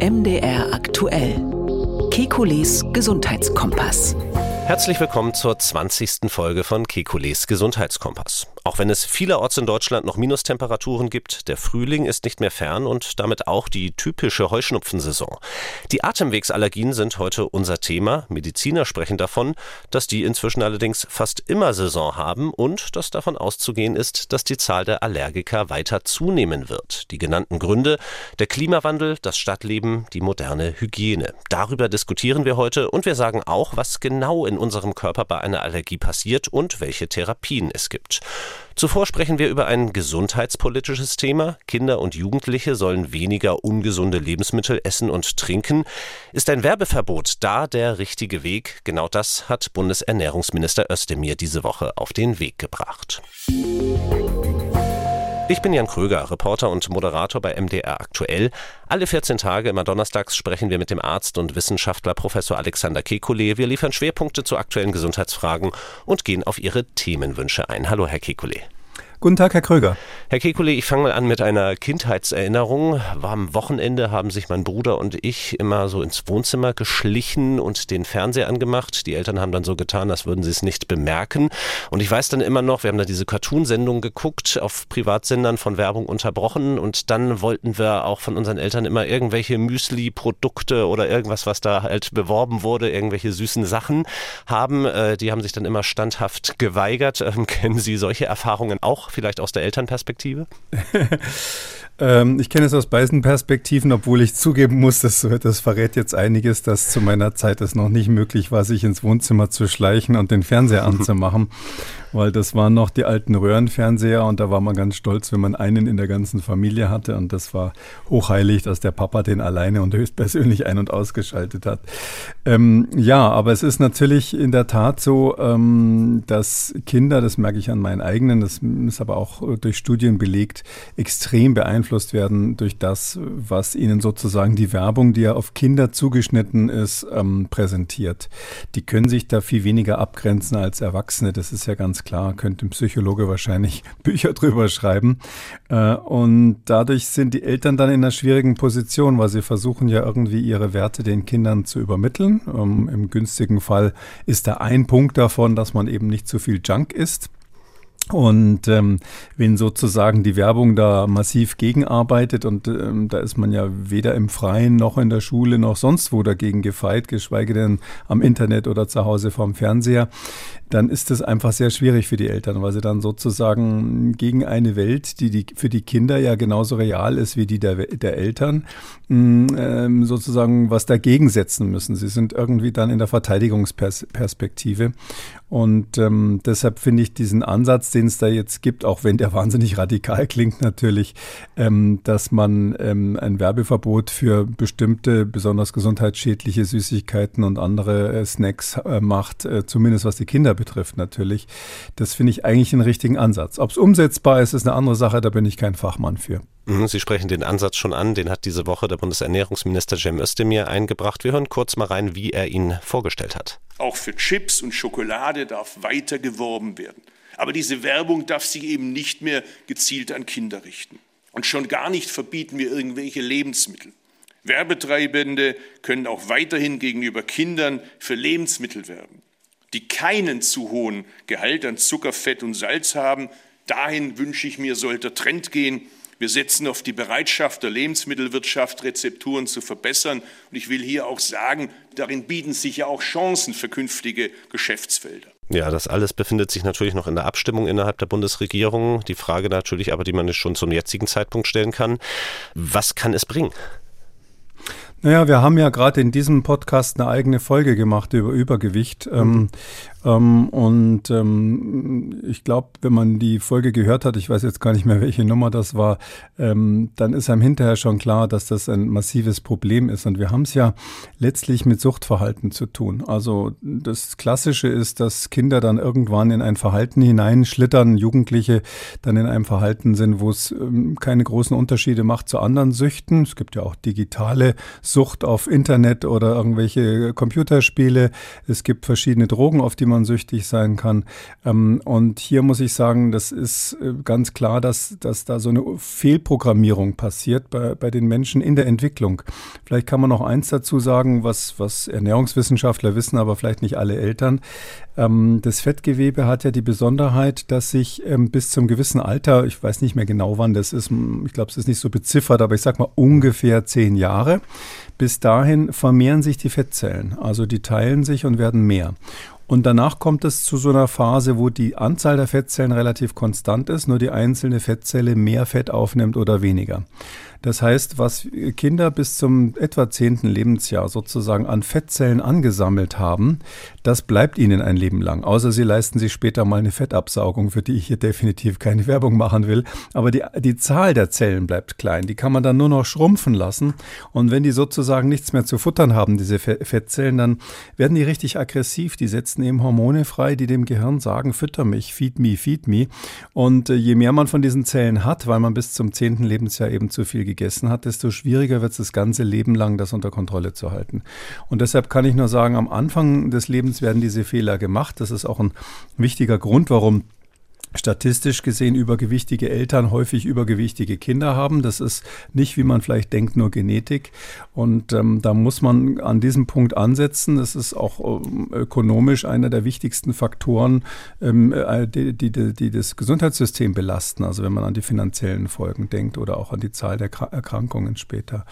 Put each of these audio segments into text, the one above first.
MDR aktuell. Kekules Gesundheitskompass. Herzlich willkommen zur 20. Folge von Kekules Gesundheitskompass. Auch wenn es vielerorts in Deutschland noch Minustemperaturen gibt, der Frühling ist nicht mehr fern und damit auch die typische Heuschnupfensaison. Die Atemwegsallergien sind heute unser Thema. Mediziner sprechen davon, dass die inzwischen allerdings fast immer Saison haben und dass davon auszugehen ist, dass die Zahl der Allergiker weiter zunehmen wird. Die genannten Gründe, der Klimawandel, das Stadtleben, die moderne Hygiene. Darüber diskutieren wir heute und wir sagen auch, was genau in unserem Körper bei einer Allergie passiert und welche Therapien es gibt. Zuvor sprechen wir über ein gesundheitspolitisches Thema. Kinder und Jugendliche sollen weniger ungesunde Lebensmittel essen und trinken. Ist ein Werbeverbot da der richtige Weg? Genau das hat Bundesernährungsminister Özdemir diese Woche auf den Weg gebracht. Ich bin Jan Kröger, Reporter und Moderator bei MDR Aktuell. Alle 14 Tage immer donnerstags sprechen wir mit dem Arzt und Wissenschaftler Professor Alexander Kekulé. Wir liefern Schwerpunkte zu aktuellen Gesundheitsfragen und gehen auf Ihre Themenwünsche ein. Hallo, Herr Kekulé. Guten Tag, Herr Kröger. Herr Kekulé, ich fange mal an mit einer Kindheitserinnerung. War am Wochenende haben sich mein Bruder und ich immer so ins Wohnzimmer geschlichen und den Fernseher angemacht. Die Eltern haben dann so getan, als würden sie es nicht bemerken. Und ich weiß dann immer noch, wir haben da diese Cartoon-Sendung geguckt, auf Privatsendern von Werbung unterbrochen und dann wollten wir auch von unseren Eltern immer irgendwelche Müsli-Produkte oder irgendwas, was da halt beworben wurde, irgendwelche süßen Sachen haben. Äh, die haben sich dann immer standhaft geweigert. Ähm, kennen Sie solche Erfahrungen auch? Vielleicht aus der Elternperspektive? ähm, ich kenne es aus beiden Perspektiven, obwohl ich zugeben muss, das, das verrät jetzt einiges, dass zu meiner Zeit es noch nicht möglich war, sich ins Wohnzimmer zu schleichen und den Fernseher anzumachen weil das waren noch die alten Röhrenfernseher und da war man ganz stolz, wenn man einen in der ganzen Familie hatte und das war hochheilig, dass der Papa den alleine und höchstpersönlich ein- und ausgeschaltet hat. Ähm, ja, aber es ist natürlich in der Tat so, ähm, dass Kinder, das merke ich an meinen eigenen, das ist aber auch durch Studien belegt, extrem beeinflusst werden durch das, was ihnen sozusagen die Werbung, die ja auf Kinder zugeschnitten ist, ähm, präsentiert. Die können sich da viel weniger abgrenzen als Erwachsene, das ist ja ganz ganz klar, könnte ein Psychologe wahrscheinlich Bücher drüber schreiben. Äh, und dadurch sind die Eltern dann in einer schwierigen Position, weil sie versuchen ja irgendwie ihre Werte den Kindern zu übermitteln. Ähm, Im günstigen Fall ist da ein Punkt davon, dass man eben nicht zu viel Junk isst. Und ähm, wenn sozusagen die Werbung da massiv gegenarbeitet und ähm, da ist man ja weder im Freien noch in der Schule noch sonst wo dagegen gefeit, geschweige denn am Internet oder zu Hause vorm Fernseher, dann ist es einfach sehr schwierig für die Eltern, weil sie dann sozusagen gegen eine Welt, die, die für die Kinder ja genauso real ist wie die der, der Eltern, mm, ähm, sozusagen was dagegen setzen müssen. Sie sind irgendwie dann in der Verteidigungsperspektive. Und ähm, deshalb finde ich diesen Ansatz, den es da jetzt gibt, auch wenn der wahnsinnig radikal klingt natürlich, ähm, dass man ähm, ein Werbeverbot für bestimmte besonders gesundheitsschädliche Süßigkeiten und andere äh, Snacks äh, macht, äh, zumindest was die Kinder betrifft natürlich. Das finde ich eigentlich einen richtigen Ansatz. Ob es umsetzbar ist, ist eine andere Sache, da bin ich kein Fachmann für. Mhm, Sie sprechen den Ansatz schon an, den hat diese Woche der Bundesernährungsminister Cem Özdemir eingebracht. Wir hören kurz mal rein, wie er ihn vorgestellt hat. Auch für Chips und Schokolade darf weiter geworben werden. Aber diese Werbung darf sich eben nicht mehr gezielt an Kinder richten. Und schon gar nicht verbieten wir irgendwelche Lebensmittel. Werbetreibende können auch weiterhin gegenüber Kindern für Lebensmittel werben die keinen zu hohen Gehalt an Zucker, Fett und Salz haben. Dahin wünsche ich mir, sollte Trend gehen. Wir setzen auf die Bereitschaft der Lebensmittelwirtschaft, Rezepturen zu verbessern. Und ich will hier auch sagen, darin bieten sich ja auch Chancen für künftige Geschäftsfelder. Ja, das alles befindet sich natürlich noch in der Abstimmung innerhalb der Bundesregierung. Die Frage natürlich aber, die man schon zum jetzigen Zeitpunkt stellen kann, was kann es bringen? Naja, wir haben ja gerade in diesem Podcast eine eigene Folge gemacht über Übergewicht. Ähm, mhm. Ähm, und ähm, ich glaube, wenn man die Folge gehört hat, ich weiß jetzt gar nicht mehr, welche Nummer das war, ähm, dann ist einem hinterher schon klar, dass das ein massives Problem ist. Und wir haben es ja letztlich mit Suchtverhalten zu tun. Also das Klassische ist, dass Kinder dann irgendwann in ein Verhalten hineinschlittern, Jugendliche dann in einem Verhalten sind, wo es ähm, keine großen Unterschiede macht zu anderen Süchten. Es gibt ja auch digitale Sucht auf Internet oder irgendwelche Computerspiele. Es gibt verschiedene Drogen, auf die man süchtig sein kann. Ähm, und hier muss ich sagen, das ist äh, ganz klar, dass, dass da so eine Fehlprogrammierung passiert bei, bei den Menschen in der Entwicklung. Vielleicht kann man noch eins dazu sagen, was, was Ernährungswissenschaftler wissen, aber vielleicht nicht alle Eltern. Ähm, das Fettgewebe hat ja die Besonderheit, dass sich ähm, bis zum gewissen Alter, ich weiß nicht mehr genau wann das ist, ich glaube, es ist nicht so beziffert, aber ich sage mal ungefähr zehn Jahre, bis dahin vermehren sich die Fettzellen. Also die teilen sich und werden mehr. Und danach kommt es zu so einer Phase, wo die Anzahl der Fettzellen relativ konstant ist, nur die einzelne Fettzelle mehr Fett aufnimmt oder weniger. Das heißt, was Kinder bis zum etwa zehnten Lebensjahr sozusagen an Fettzellen angesammelt haben, das bleibt ihnen ein Leben lang. Außer sie leisten sich später mal eine Fettabsaugung, für die ich hier definitiv keine Werbung machen will. Aber die, die Zahl der Zellen bleibt klein. Die kann man dann nur noch schrumpfen lassen. Und wenn die sozusagen nichts mehr zu futtern haben, diese Fettzellen, dann werden die richtig aggressiv. Die setzen eben Hormone frei, die dem Gehirn sagen, fütter mich, feed me, feed me. Und äh, je mehr man von diesen Zellen hat, weil man bis zum zehnten Lebensjahr eben zu viel gegessen hat, desto schwieriger wird es das ganze Leben lang, das unter Kontrolle zu halten. Und deshalb kann ich nur sagen, am Anfang des Lebens werden diese Fehler gemacht. Das ist auch ein wichtiger Grund, warum statistisch gesehen übergewichtige Eltern häufig übergewichtige Kinder haben. Das ist nicht, wie man vielleicht denkt, nur Genetik. Und ähm, da muss man an diesem Punkt ansetzen. Das ist auch ähm, ökonomisch einer der wichtigsten Faktoren, ähm, äh, die, die, die, das Gesundheitssystem belasten. Also wenn man an die finanziellen Folgen denkt oder auch an die Zahl der Erkrankungen später.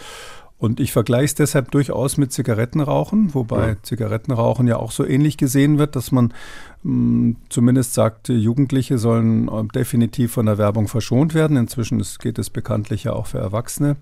Und ich vergleiche es deshalb durchaus mit Zigarettenrauchen, wobei ja. Zigarettenrauchen ja auch so ähnlich gesehen wird, dass man zumindest sagt, Jugendliche sollen äh, definitiv von der Werbung verschont werden. Inzwischen geht es bekanntlich ja auch für Erwachsene.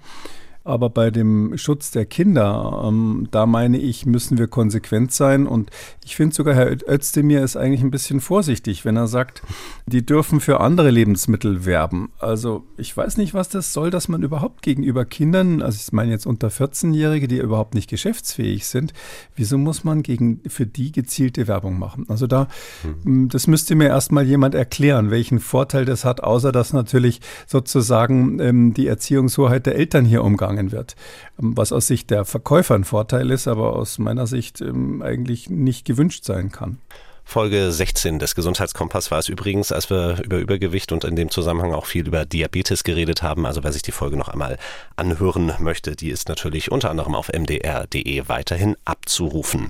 Aber bei dem Schutz der Kinder, ähm, da meine ich, müssen wir konsequent sein. Und ich finde sogar, Herr Özdemir ist eigentlich ein bisschen vorsichtig, wenn er sagt, die dürfen für andere Lebensmittel werben. Also ich weiß nicht, was das soll, dass man überhaupt gegenüber Kindern, also ich meine jetzt unter 14-Jährige, die überhaupt nicht geschäftsfähig sind, wieso muss man gegen, für die gezielte Werbung machen? Also da, mhm. das müsste mir erstmal jemand erklären, welchen Vorteil das hat, außer dass natürlich sozusagen ähm, die Erziehungshoheit der Eltern hier umgangen angefangen wird. Ähm, was aus Sicht der Verkäufer ein Vorteil ist, aber aus meiner Sicht ähm, eigentlich nicht gewünscht sein kann. Folge 16 des Gesundheitskompass war es übrigens, als wir über Übergewicht und in dem Zusammenhang auch viel über Diabetes geredet haben. Also wer sich die Folge noch einmal anhören möchte, die ist natürlich unter anderem auf mdr.de weiterhin abzurufen.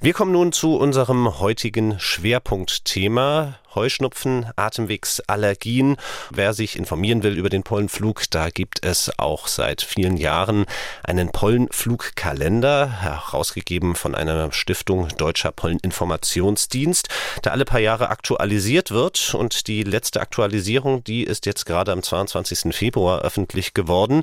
Wir kommen nun zu unserem heutigen Schwerpunktthema. Heuschnupfen, Atemwegsallergien. Wer sich informieren will über den Pollenflug, da gibt es auch seit vielen Jahren einen Pollenflugkalender, herausgegeben von einer Stiftung Deutscher Polleninformationsdienst, der alle paar Jahre aktualisiert wird. Und die letzte Aktualisierung, die ist jetzt gerade am 22. Februar öffentlich geworden,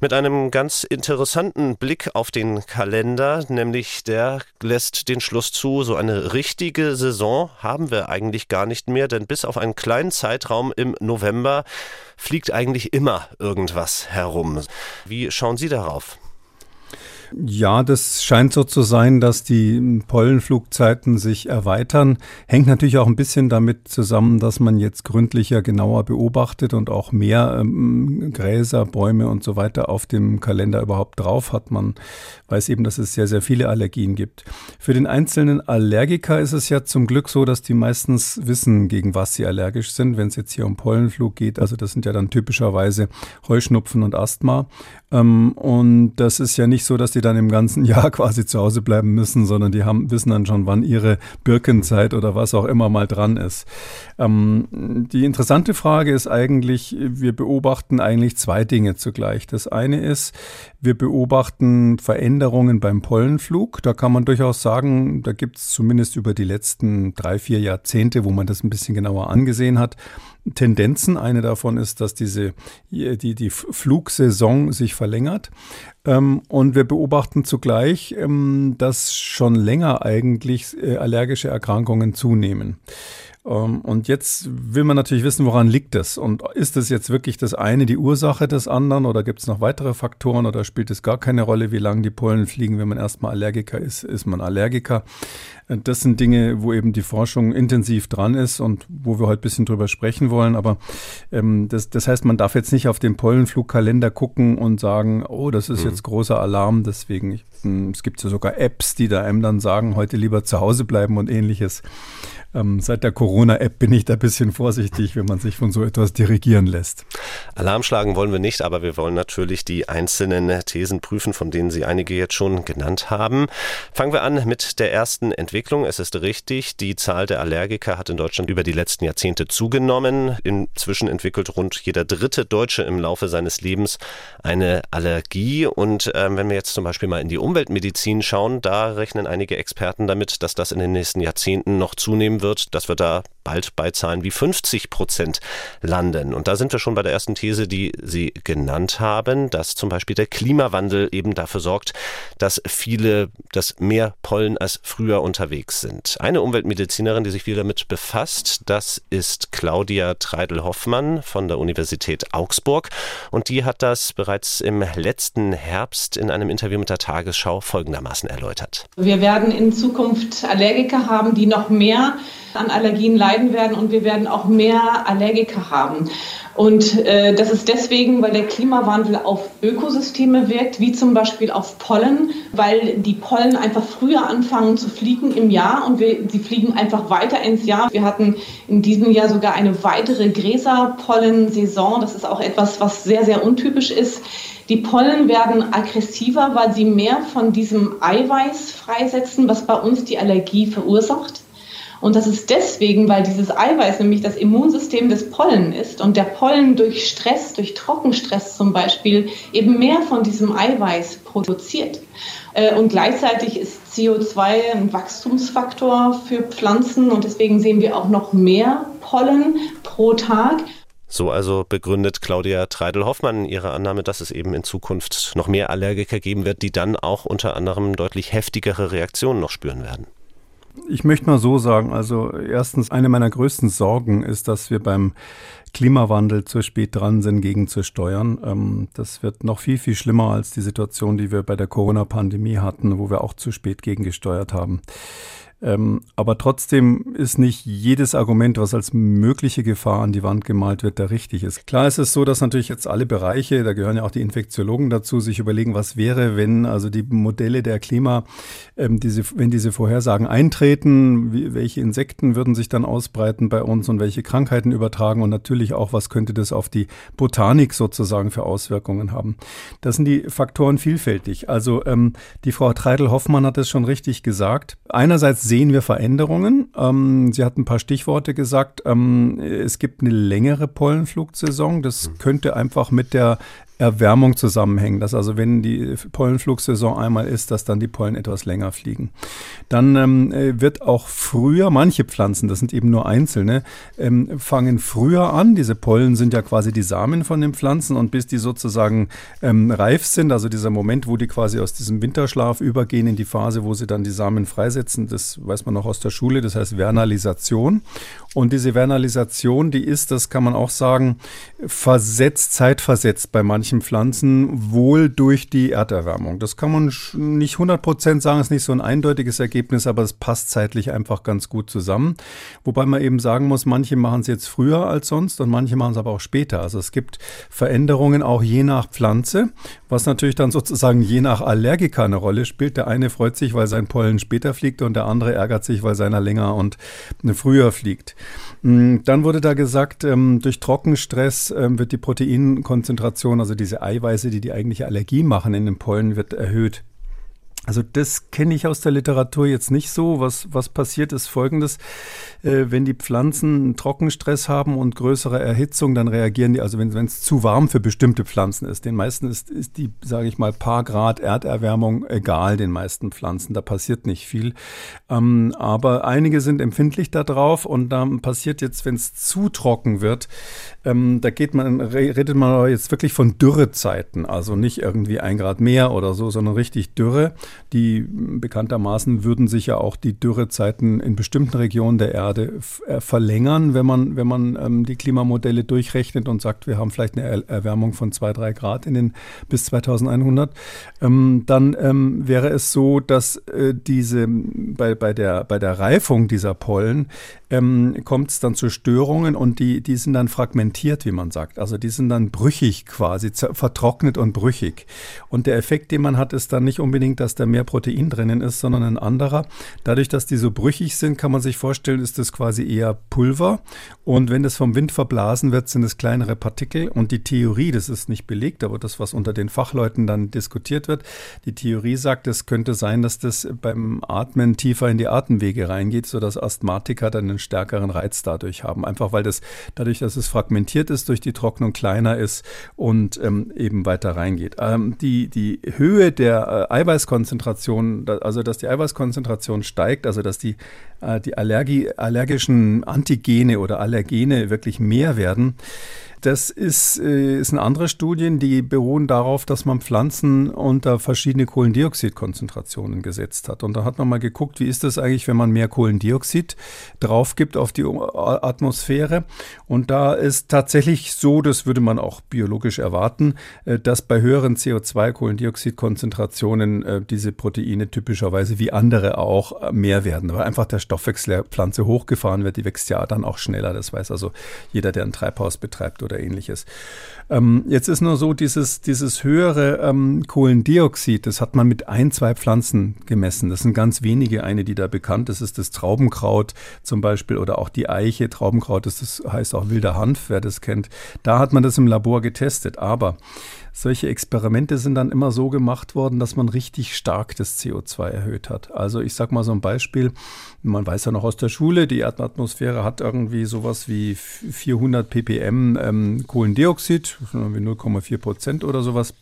mit einem ganz interessanten Blick auf den Kalender, nämlich der lässt den Schluss zu, so eine richtige Saison haben wir eigentlich gar nicht mehr, denn bis auf einen kleinen Zeitraum im November fliegt eigentlich immer irgendwas herum. Wie schauen Sie darauf? Ja, das scheint so zu sein, dass die Pollenflugzeiten sich erweitern. Hängt natürlich auch ein bisschen damit zusammen, dass man jetzt gründlicher, genauer beobachtet und auch mehr ähm, Gräser, Bäume und so weiter auf dem Kalender überhaupt drauf hat. Man weiß eben, dass es sehr, sehr viele Allergien gibt. Für den einzelnen Allergiker ist es ja zum Glück so, dass die meistens wissen, gegen was sie allergisch sind, wenn es jetzt hier um Pollenflug geht. Also das sind ja dann typischerweise Heuschnupfen und Asthma. Ähm, und das ist ja nicht so, dass die dann im ganzen Jahr quasi zu Hause bleiben müssen, sondern die haben, wissen dann schon, wann ihre Birkenzeit oder was auch immer mal dran ist. Ähm, die interessante Frage ist eigentlich, wir beobachten eigentlich zwei Dinge zugleich. Das eine ist, wir beobachten Veränderungen beim Pollenflug. Da kann man durchaus sagen, da gibt es zumindest über die letzten drei, vier Jahrzehnte, wo man das ein bisschen genauer angesehen hat, Tendenzen. Eine davon ist, dass diese, die, die Flugsaison sich verlängert. Ähm, und wir beobachten zugleich, ähm, dass schon länger eigentlich äh, allergische Erkrankungen zunehmen. Ähm, und jetzt will man natürlich wissen, woran liegt es? Und ist es jetzt wirklich das eine die Ursache des anderen oder gibt es noch weitere Faktoren oder spielt es gar keine Rolle, wie lange die Pollen fliegen? Wenn man erstmal Allergiker ist, ist man Allergiker. Äh, das sind Dinge, wo eben die Forschung intensiv dran ist und wo wir heute ein bisschen drüber sprechen wollen. Aber ähm, das, das heißt, man darf jetzt nicht auf den Pollenflugkalender gucken und sagen, oh, das ist mhm. jetzt großer Alarm. Deswegen, ich, hm, es gibt ja sogar Apps, die da einem dann sagen, heute lieber zu Hause bleiben und ähnliches. Ähm, seit der Corona-App bin ich da ein bisschen vorsichtig, wenn man sich von so etwas dirigieren lässt. Alarm schlagen wollen wir nicht, aber wir wollen natürlich die einzelnen Thesen prüfen, von denen Sie einige jetzt schon genannt haben. Fangen wir an mit der ersten Entwicklung. Es ist richtig, die Zahl der Allergiker hat in Deutschland über die letzten Jahrzehnte zugenommen. Inzwischen entwickelt rund jeder dritte Deutsche im Laufe seines Lebens eine Allergie. Und ähm, wenn wir jetzt zum Beispiel mal in die Umweltmedizin schauen, da rechnen einige Experten damit, dass das in den nächsten Jahrzehnten noch zunehmen wird, dass wir da bald bei Zahlen wie 50 Prozent landen. Und da sind wir schon bei der ersten These, die Sie genannt haben, dass zum Beispiel der Klimawandel eben dafür sorgt, dass viele, dass mehr Pollen als früher unterwegs sind. Eine Umweltmedizinerin, die sich viel damit befasst, das ist Claudia Treidel-Hoffmann von der Universität Augsburg. Und die hat das bereits im letzten Herbst in einem Interview mit der Tagesschau folgendermaßen erläutert. Wir werden in Zukunft Allergiker haben, die noch mehr an Allergien leiden werden und wir werden auch mehr Allergiker haben. Und äh, das ist deswegen, weil der Klimawandel auf Ökosysteme wirkt, wie zum Beispiel auf Pollen, weil die Pollen einfach früher anfangen zu fliegen im Jahr und wir, sie fliegen einfach weiter ins Jahr. Wir hatten in diesem Jahr sogar eine weitere Gräserpollensaison. Das ist auch etwas, was sehr, sehr untypisch ist. Die Pollen werden aggressiver, weil sie mehr von diesem Eiweiß freisetzen, was bei uns die Allergie verursacht. Und das ist deswegen, weil dieses Eiweiß nämlich das Immunsystem des Pollen ist und der Pollen durch Stress, durch Trockenstress zum Beispiel, eben mehr von diesem Eiweiß produziert. Äh, und gleichzeitig ist CO2 ein Wachstumsfaktor für Pflanzen und deswegen sehen wir auch noch mehr Pollen pro Tag. So also begründet Claudia Treidel-Hoffmann ihre Annahme, dass es eben in Zukunft noch mehr Allergiker geben wird, die dann auch unter anderem deutlich heftigere Reaktionen noch spüren werden. Ich möchte mal so sagen, also erstens, eine meiner größten Sorgen ist, dass wir beim Klimawandel zu spät dran sind, gegen zu steuern. Ähm, das wird noch viel, viel schlimmer als die Situation, die wir bei der Corona-Pandemie hatten, wo wir auch zu spät gegengesteuert haben. Ähm, aber trotzdem ist nicht jedes Argument, was als mögliche Gefahr an die Wand gemalt wird, der richtig ist. Klar ist es so, dass natürlich jetzt alle Bereiche, da gehören ja auch die Infektiologen dazu, sich überlegen, was wäre, wenn also die Modelle der Klima, ähm, diese, wenn diese Vorhersagen eintreten, wie, welche Insekten würden sich dann ausbreiten bei uns und welche Krankheiten übertragen und natürlich auch, was könnte das auf die Botanik sozusagen für Auswirkungen haben. Das sind die Faktoren vielfältig. Also ähm, die Frau Treidel-Hoffmann hat es schon richtig gesagt. Einerseits sehen wir Veränderungen. Ähm, sie hat ein paar Stichworte gesagt. Ähm, es gibt eine längere Pollenflugsaison. Das könnte einfach mit der Erwärmung zusammenhängen, dass also wenn die Pollenflugsaison einmal ist, dass dann die Pollen etwas länger fliegen. Dann ähm, äh, wird auch früher, manche Pflanzen, das sind eben nur einzelne, ähm, fangen früher an. Diese Pollen sind ja quasi die Samen von den Pflanzen und bis die sozusagen ähm, reif sind, also dieser Moment, wo die quasi aus diesem Winterschlaf übergehen in die Phase, wo sie dann die Samen freisetzen, das weiß man noch aus der Schule, das heißt Vernalisation. Und diese Vernalisation, die ist, das kann man auch sagen, versetzt, zeitversetzt bei manchen Pflanzen, wohl durch die Erderwärmung. Das kann man nicht 100 Prozent sagen, ist nicht so ein eindeutiges Ergebnis, aber es passt zeitlich einfach ganz gut zusammen. Wobei man eben sagen muss, manche machen es jetzt früher als sonst und manche machen es aber auch später. Also es gibt Veränderungen auch je nach Pflanze, was natürlich dann sozusagen je nach Allergiker eine Rolle spielt. Der eine freut sich, weil sein Pollen später fliegt und der andere ärgert sich, weil seiner länger und früher fliegt. Mm, dann wurde da gesagt, ähm, durch Trockenstress ähm, wird die Proteinkonzentration, also diese Eiweiße, die die eigentliche Allergie machen in den Pollen, wird erhöht. Also das kenne ich aus der Literatur jetzt nicht so. Was, was passiert ist folgendes. Äh, wenn die Pflanzen Trockenstress haben und größere Erhitzung, dann reagieren die, also wenn es zu warm für bestimmte Pflanzen ist. Den meisten ist, ist die, sage ich mal, paar Grad Erderwärmung egal, den meisten Pflanzen. Da passiert nicht viel. Ähm, aber einige sind empfindlich darauf und dann passiert jetzt, wenn es zu trocken wird, ähm, da geht man, redet man jetzt wirklich von Dürrezeiten. Also nicht irgendwie ein Grad mehr oder so, sondern richtig Dürre. Die bekanntermaßen würden sich ja auch die Dürrezeiten in bestimmten Regionen der Erde äh, verlängern, wenn man, wenn man ähm, die Klimamodelle durchrechnet und sagt, wir haben vielleicht eine Erwärmung von zwei, drei Grad in den bis 2100. Ähm, dann ähm, wäre es so, dass äh, diese bei, bei, der, bei der Reifung dieser Pollen ähm, kommt es dann zu Störungen und die, die sind dann fragmentiert, wie man sagt. Also die sind dann brüchig quasi, vertrocknet und brüchig. Und der Effekt, den man hat, ist dann nicht unbedingt, dass da mehr Protein drinnen ist, sondern ein anderer. Dadurch, dass die so brüchig sind, kann man sich vorstellen, ist das quasi eher Pulver. Und wenn das vom Wind verblasen wird, sind es kleinere Partikel. Und die Theorie, das ist nicht belegt, aber das, was unter den Fachleuten dann diskutiert wird, die Theorie sagt, es könnte sein, dass das beim Atmen tiefer in die Atemwege reingeht, sodass Asthmatiker dann einen stärkeren Reiz dadurch haben. Einfach weil das dadurch, dass es fragmentiert ist, durch die Trocknung kleiner ist und ähm, eben weiter reingeht. Ähm, die, die Höhe der äh, Eiweißkonzentration, da, also dass die Eiweißkonzentration steigt, also dass die, äh, die Allergie, allergischen Antigene oder Allergene wirklich mehr werden, das ist, äh, sind andere Studien, die beruhen darauf, dass man Pflanzen unter verschiedene Kohlendioxidkonzentrationen gesetzt hat. Und da hat man mal geguckt, wie ist das eigentlich, wenn man mehr Kohlendioxid drauf gibt auf die Atmosphäre. Und da ist tatsächlich so, das würde man auch biologisch erwarten, äh, dass bei höheren CO2-Kohlendioxidkonzentrationen äh, diese Proteine typischerweise wie andere auch mehr werden, weil einfach der Stoffwechsel der Pflanze hochgefahren wird. Die wächst ja dann auch schneller. Das weiß also jeder, der ein Treibhaus betreibt oder ähnliches. Ähm, jetzt ist nur so, dieses, dieses höhere ähm, Kohlendioxid, das hat man mit ein, zwei Pflanzen gemessen. Das sind ganz wenige, eine, die da bekannt ist, ist das Traubenkraut zum Beispiel oder auch die Eiche. Traubenkraut ist das heißt auch wilder Hanf, wer das kennt. Da hat man das im Labor getestet. Aber solche Experimente sind dann immer so gemacht worden, dass man richtig stark das CO2 erhöht hat. Also ich sage mal so ein Beispiel, man weiß ja noch aus der Schule, die Erdatmosphäre hat irgendwie sowas wie 400 ppm ähm, Kohlendioxid, 0,4 Prozent oder sowas.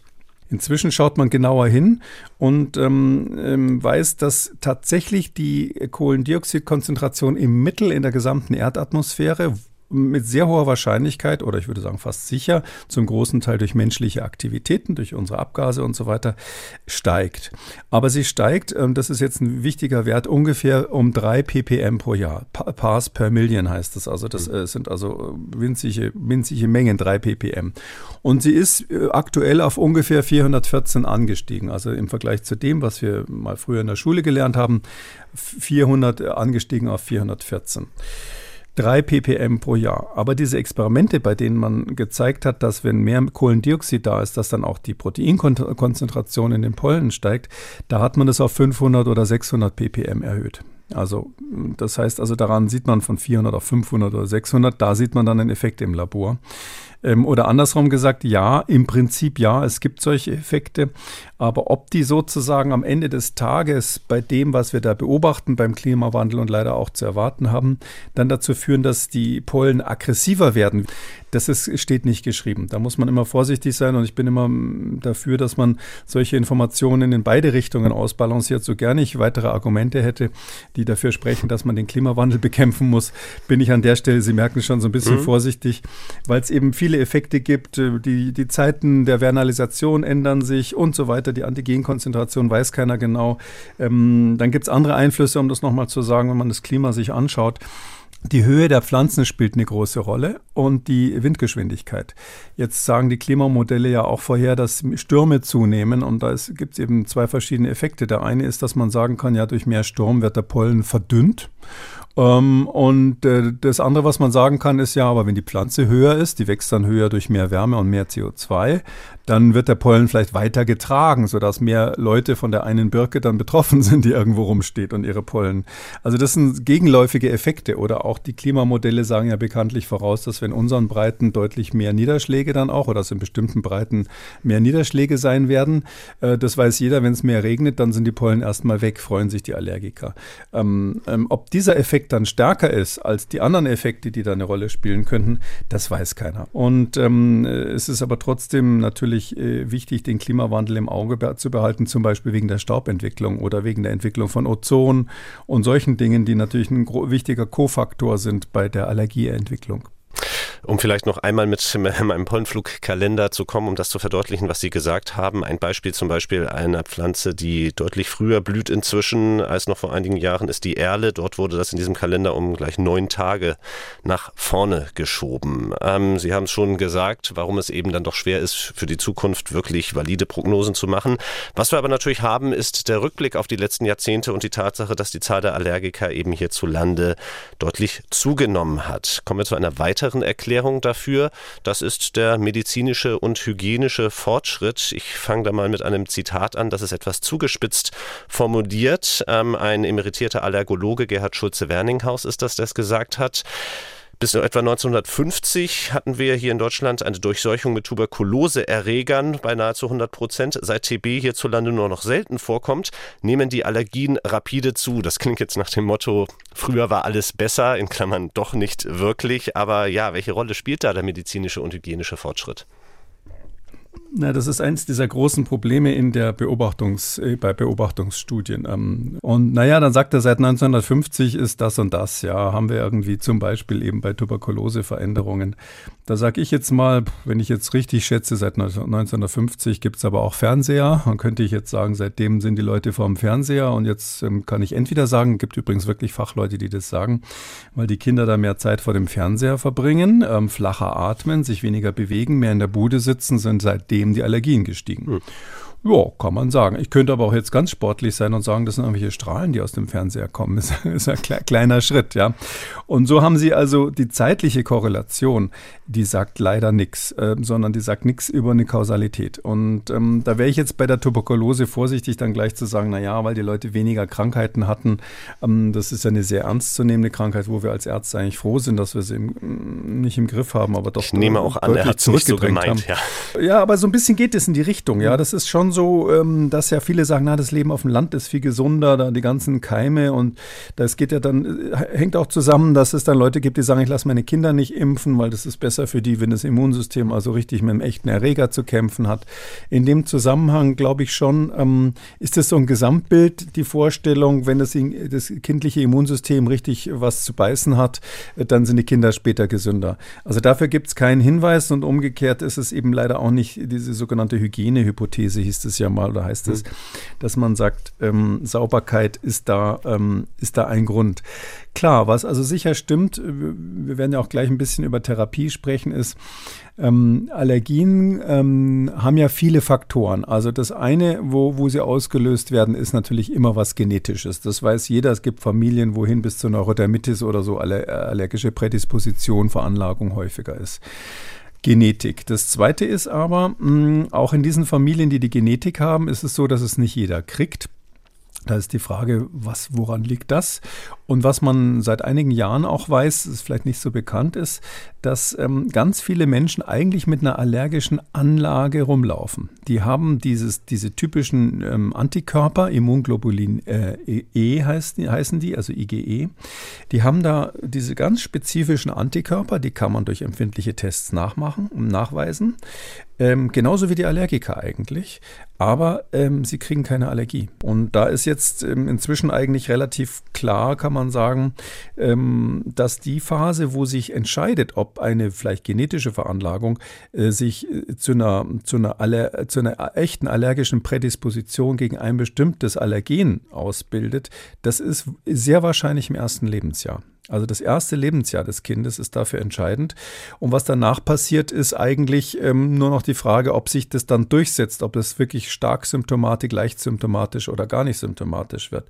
Inzwischen schaut man genauer hin und ähm, ähm, weiß, dass tatsächlich die Kohlendioxidkonzentration im Mittel in der gesamten Erdatmosphäre, mit sehr hoher Wahrscheinlichkeit oder ich würde sagen fast sicher, zum großen Teil durch menschliche Aktivitäten, durch unsere Abgase und so weiter, steigt. Aber sie steigt, ähm, das ist jetzt ein wichtiger Wert, ungefähr um drei ppm pro Jahr. Parts per Million heißt das. Also das äh, sind also winzige, winzige Mengen, drei ppm. Und sie ist äh, aktuell auf ungefähr 414 angestiegen. Also im Vergleich zu dem, was wir mal früher in der Schule gelernt haben, 400 angestiegen auf 414. 3 ppm pro Jahr. Aber diese Experimente, bei denen man gezeigt hat, dass wenn mehr Kohlendioxid da ist, dass dann auch die Proteinkonzentration in den Pollen steigt, da hat man das auf 500 oder 600 ppm erhöht. Also das heißt also daran sieht man von 400 auf 500 oder 600, da sieht man dann einen Effekt im Labor. Ähm, oder andersrum gesagt, ja, im Prinzip ja, es gibt solche Effekte, aber ob die sozusagen am Ende des Tages bei dem, was wir da beobachten beim Klimawandel und leider auch zu erwarten haben, dann dazu führen, dass die Pollen aggressiver werden, das ist, steht nicht geschrieben. Da muss man immer vorsichtig sein und ich bin immer dafür, dass man solche Informationen in beide Richtungen ausbalanciert. So gerne ich weitere Argumente hätte, die dafür sprechen, dass man den Klimawandel bekämpfen muss, bin ich an der Stelle, Sie merken schon, so ein bisschen mhm. vorsichtig, weil es eben viele Effekte gibt. Die, die Zeiten der Vernalisation ändern sich und so weiter. Die Antigenkonzentration weiß keiner genau. Ähm, dann gibt es andere Einflüsse, um das nochmal zu sagen, wenn man das Klima sich anschaut. Die Höhe der Pflanzen spielt eine große Rolle und die Windgeschwindigkeit. Jetzt sagen die Klimamodelle ja auch vorher, dass Stürme zunehmen und da gibt es eben zwei verschiedene Effekte. Der eine ist, dass man sagen kann, ja, durch mehr Sturm wird der Pollen verdünnt ähm, und äh, das andere, was man sagen kann, ist ja, aber wenn die Pflanze höher ist, die wächst dann höher durch mehr Wärme und mehr CO2, dann wird der Pollen vielleicht weiter getragen, sodass mehr Leute von der einen Birke dann betroffen sind, die irgendwo rumsteht und ihre Pollen. Also das sind gegenläufige Effekte oder auch die Klimamodelle sagen ja bekanntlich voraus, dass wir in unseren Breiten deutlich mehr Niederschläge dann auch oder dass in bestimmten Breiten mehr Niederschläge sein werden. Äh, das weiß jeder, wenn es mehr regnet, dann sind die Pollen erstmal weg, freuen sich die Allergiker. Ähm, ähm, ob dieser Effekt dann stärker ist als die anderen Effekte, die da eine Rolle spielen könnten, das weiß keiner. Und ähm, es ist aber trotzdem natürlich natürlich äh, wichtig, den Klimawandel im Auge zu behalten, zum Beispiel wegen der Staubentwicklung oder wegen der Entwicklung von Ozon und solchen Dingen, die natürlich ein wichtiger Kofaktor sind bei der Allergieentwicklung. Um vielleicht noch einmal mit meinem Pollenflugkalender zu kommen, um das zu verdeutlichen, was Sie gesagt haben. Ein Beispiel zum Beispiel einer Pflanze, die deutlich früher blüht inzwischen als noch vor einigen Jahren, ist die Erle. Dort wurde das in diesem Kalender um gleich neun Tage nach vorne geschoben. Ähm, Sie haben es schon gesagt, warum es eben dann doch schwer ist, für die Zukunft wirklich valide Prognosen zu machen. Was wir aber natürlich haben, ist der Rückblick auf die letzten Jahrzehnte und die Tatsache, dass die Zahl der Allergiker eben hierzulande deutlich zugenommen hat. Kommen wir zu einer weiteren Erklärung dafür. Das ist der medizinische und hygienische Fortschritt. Ich fange da mal mit einem Zitat an, das ist etwas zugespitzt formuliert. Ähm, ein emeritierter Allergologe, Gerhard Schulze-Werninghaus, ist das, der es gesagt hat. Bis etwa 1950 hatten wir hier in Deutschland eine Durchseuchung mit Tuberkuloseerregern bei nahezu 100 Prozent. Seit TB hierzulande nur noch selten vorkommt, nehmen die Allergien rapide zu. Das klingt jetzt nach dem Motto, früher war alles besser, in Klammern doch nicht wirklich. Aber ja, welche Rolle spielt da der medizinische und hygienische Fortschritt? Na, das ist eins dieser großen Probleme in der Beobachtungs, äh, bei Beobachtungsstudien. Ähm, und naja, dann sagt er, seit 1950 ist das und das. Ja, haben wir irgendwie zum Beispiel eben bei Tuberkulose Veränderungen. Da sage ich jetzt mal, wenn ich jetzt richtig schätze, seit 1950 gibt es aber auch Fernseher. Dann könnte ich jetzt sagen, seitdem sind die Leute vorm Fernseher. Und jetzt ähm, kann ich entweder sagen, gibt übrigens wirklich Fachleute, die das sagen, weil die Kinder da mehr Zeit vor dem Fernseher verbringen, ähm, flacher atmen, sich weniger bewegen, mehr in der Bude sitzen, sind seitdem die Allergien gestiegen. Hm. Ja, kann man sagen. Ich könnte aber auch jetzt ganz sportlich sein und sagen, das sind irgendwelche Strahlen, die aus dem Fernseher kommen. Das ist ein kleiner Schritt, ja. Und so haben sie also die zeitliche Korrelation, die sagt leider nichts, äh, sondern die sagt nichts über eine Kausalität. Und ähm, da wäre ich jetzt bei der Tuberkulose vorsichtig, dann gleich zu sagen, na ja, weil die Leute weniger Krankheiten hatten. Ähm, das ist ja eine sehr ernstzunehmende Krankheit, wo wir als Ärzte eigentlich froh sind, dass wir sie im, mm, nicht im Griff haben, aber doch ich nehme auch an, er hat es nicht so gemeint, haben. Ja. ja, aber so ein bisschen geht es in die Richtung, ja. Das ist schon so, ähm, dass ja viele sagen, na, das Leben auf dem Land ist viel gesunder, da die ganzen Keime und das geht ja dann, äh, hängt auch zusammen, dass es dann Leute gibt, die sagen, ich lasse meine Kinder nicht impfen, weil das ist besser für die, wenn das Immunsystem also richtig mit einem echten Erreger zu kämpfen hat. In dem Zusammenhang glaube ich schon, ähm, ist das so ein Gesamtbild, die Vorstellung, wenn das, das kindliche Immunsystem richtig was zu beißen hat, äh, dann sind die Kinder später gesünder. Also dafür gibt es keinen Hinweis und umgekehrt ist es eben leider auch nicht diese sogenannte Hygienehypothese, hieß es ja mal oder heißt es, mhm. dass man sagt, ähm, Sauberkeit ist da, ähm, ist da ein Grund. Klar, was also sicher stimmt, wir werden ja auch gleich ein bisschen über Therapie sprechen, ist, ähm, Allergien ähm, haben ja viele Faktoren. Also das eine, wo, wo sie ausgelöst werden, ist natürlich immer was Genetisches. Das weiß jeder. Es gibt Familien, wohin bis zur Neurodermitis oder so allergische Prädisposition, Veranlagung häufiger ist. Genetik. Das zweite ist aber, mh, auch in diesen Familien, die die Genetik haben, ist es so, dass es nicht jeder kriegt. Da ist die Frage, was, woran liegt das? Und was man seit einigen Jahren auch weiß, ist vielleicht nicht so bekannt ist, dass ähm, ganz viele Menschen eigentlich mit einer allergischen Anlage rumlaufen. Die haben dieses, diese typischen ähm, Antikörper, Immunglobulin äh, E heißt, heißen die, also IgE. Die haben da diese ganz spezifischen Antikörper, die kann man durch empfindliche Tests nachmachen und nachweisen. Ähm, genauso wie die Allergiker eigentlich, aber ähm, sie kriegen keine Allergie. Und da ist jetzt ähm, inzwischen eigentlich relativ klar, kann man sagen, ähm, dass die Phase, wo sich entscheidet, ob eine vielleicht genetische Veranlagung äh, sich äh, zu, einer, zu, einer Aller, zu einer echten allergischen Prädisposition gegen ein bestimmtes Allergen ausbildet, das ist sehr wahrscheinlich im ersten Lebensjahr. Also das erste Lebensjahr des Kindes ist dafür entscheidend. Und was danach passiert, ist eigentlich ähm, nur noch die Frage, ob sich das dann durchsetzt, ob das wirklich stark symptomatisch, leicht symptomatisch oder gar nicht symptomatisch wird.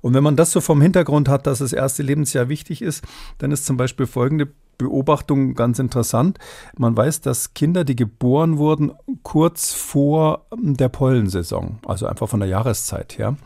Und wenn man das so vom Hintergrund hat, dass das erste Lebensjahr wichtig ist, dann ist zum Beispiel folgende Beobachtung ganz interessant. Man weiß, dass Kinder, die geboren wurden, kurz vor der Pollensaison, also einfach von der Jahreszeit her,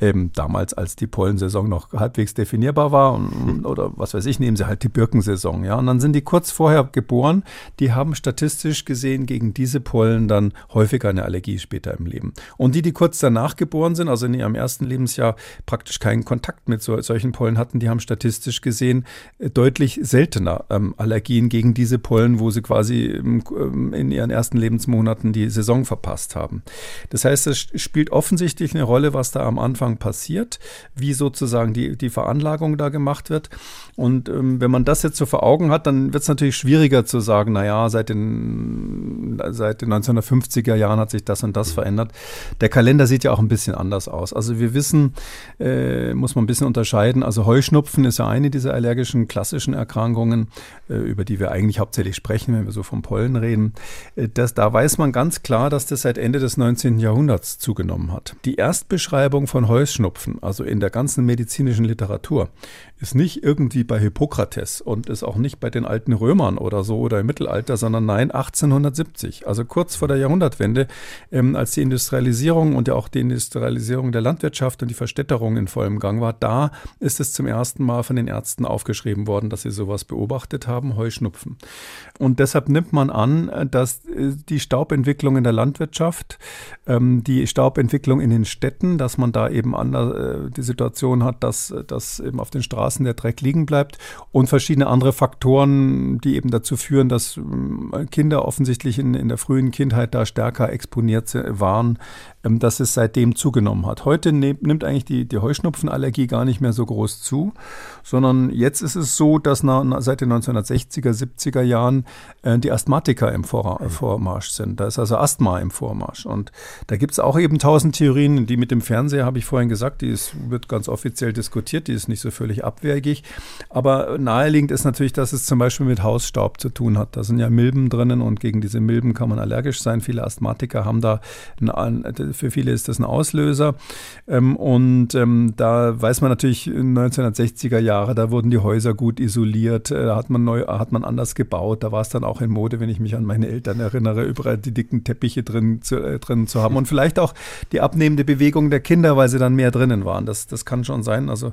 ähm, damals, als die Pollensaison noch halbwegs definierbar war und, oder was weiß ich, nehmen sie halt die Birkensaison, ja. Und dann sind die kurz vorher geboren, die haben statistisch gesehen gegen diese Pollen dann häufiger eine Allergie später im Leben. Und die, die kurz danach geboren sind, also in ihrem ersten Lebensjahr praktisch keinen Kontakt mit so, solchen Pollen hatten, die haben statistisch gesehen äh, deutlich seltener ähm, Allergien gegen diese Pollen, wo sie quasi ähm, in ihren ersten Lebensmonaten die Saison verpasst haben. Das heißt, es spielt offensichtlich eine Rolle, was da am Anfang Anfang passiert, wie sozusagen die, die Veranlagung da gemacht wird. Und ähm, wenn man das jetzt so vor Augen hat, dann wird es natürlich schwieriger zu sagen, naja, seit den, seit den 1950er Jahren hat sich das und das verändert. Der Kalender sieht ja auch ein bisschen anders aus. Also wir wissen, äh, muss man ein bisschen unterscheiden. Also Heuschnupfen ist ja eine dieser allergischen klassischen Erkrankungen, äh, über die wir eigentlich hauptsächlich sprechen, wenn wir so vom Pollen reden. Äh, das, da weiß man ganz klar, dass das seit Ende des 19. Jahrhunderts zugenommen hat. Die Erstbeschreibung von Heuschnupfen, also in der ganzen medizinischen Literatur, ist nicht irgendwie bei Hippokrates und ist auch nicht bei den alten Römern oder so oder im Mittelalter, sondern nein, 1870, also kurz vor der Jahrhundertwende, ähm, als die Industrialisierung und ja auch die Industrialisierung der Landwirtschaft und die Verstädterung in vollem Gang war, da ist es zum ersten Mal von den Ärzten aufgeschrieben worden, dass sie sowas beobachtet haben, Heuschnupfen. Und deshalb nimmt man an, dass äh, die Staubentwicklung in der Landwirtschaft, ähm, die Staubentwicklung in den Städten, dass man da eben an, äh, die Situation hat, dass, dass eben auf den Straßen der Dreck liegen bleibt und verschiedene andere Faktoren, die eben dazu führen, dass ähm, Kinder offensichtlich in, in der frühen Kindheit da stärker exponiert waren, dass es seitdem zugenommen hat. Heute nimmt eigentlich die, die Heuschnupfenallergie gar nicht mehr so groß zu, sondern jetzt ist es so, dass nach, seit den 1960er, 70er Jahren äh, die Asthmatiker im Vor Vormarsch sind. Da ist also Asthma im Vormarsch. Und da gibt es auch eben tausend Theorien, die mit dem Fernseher, habe ich vorhin gesagt, die ist, wird ganz offiziell diskutiert, die ist nicht so völlig abwegig. Aber naheliegend ist natürlich, dass es zum Beispiel mit Hausstaub zu tun hat. Da sind ja Milben drinnen und gegen diese Milben kann man allergisch sein. Viele Asthmatiker haben da, ein, für viele ist das ein Auslöser. Ähm, und ähm, da weiß man natürlich, in 1960er Jahre, da wurden die Häuser gut isoliert, da äh, hat man neu, hat man anders gebaut. Da war es dann auch in Mode, wenn ich mich an meine Eltern erinnere, überall die dicken Teppiche drin zu, äh, drin zu haben. Und vielleicht auch die abnehmende Bewegung der Kinder, weil sie dann mehr drinnen waren. Das, das kann schon sein. Also,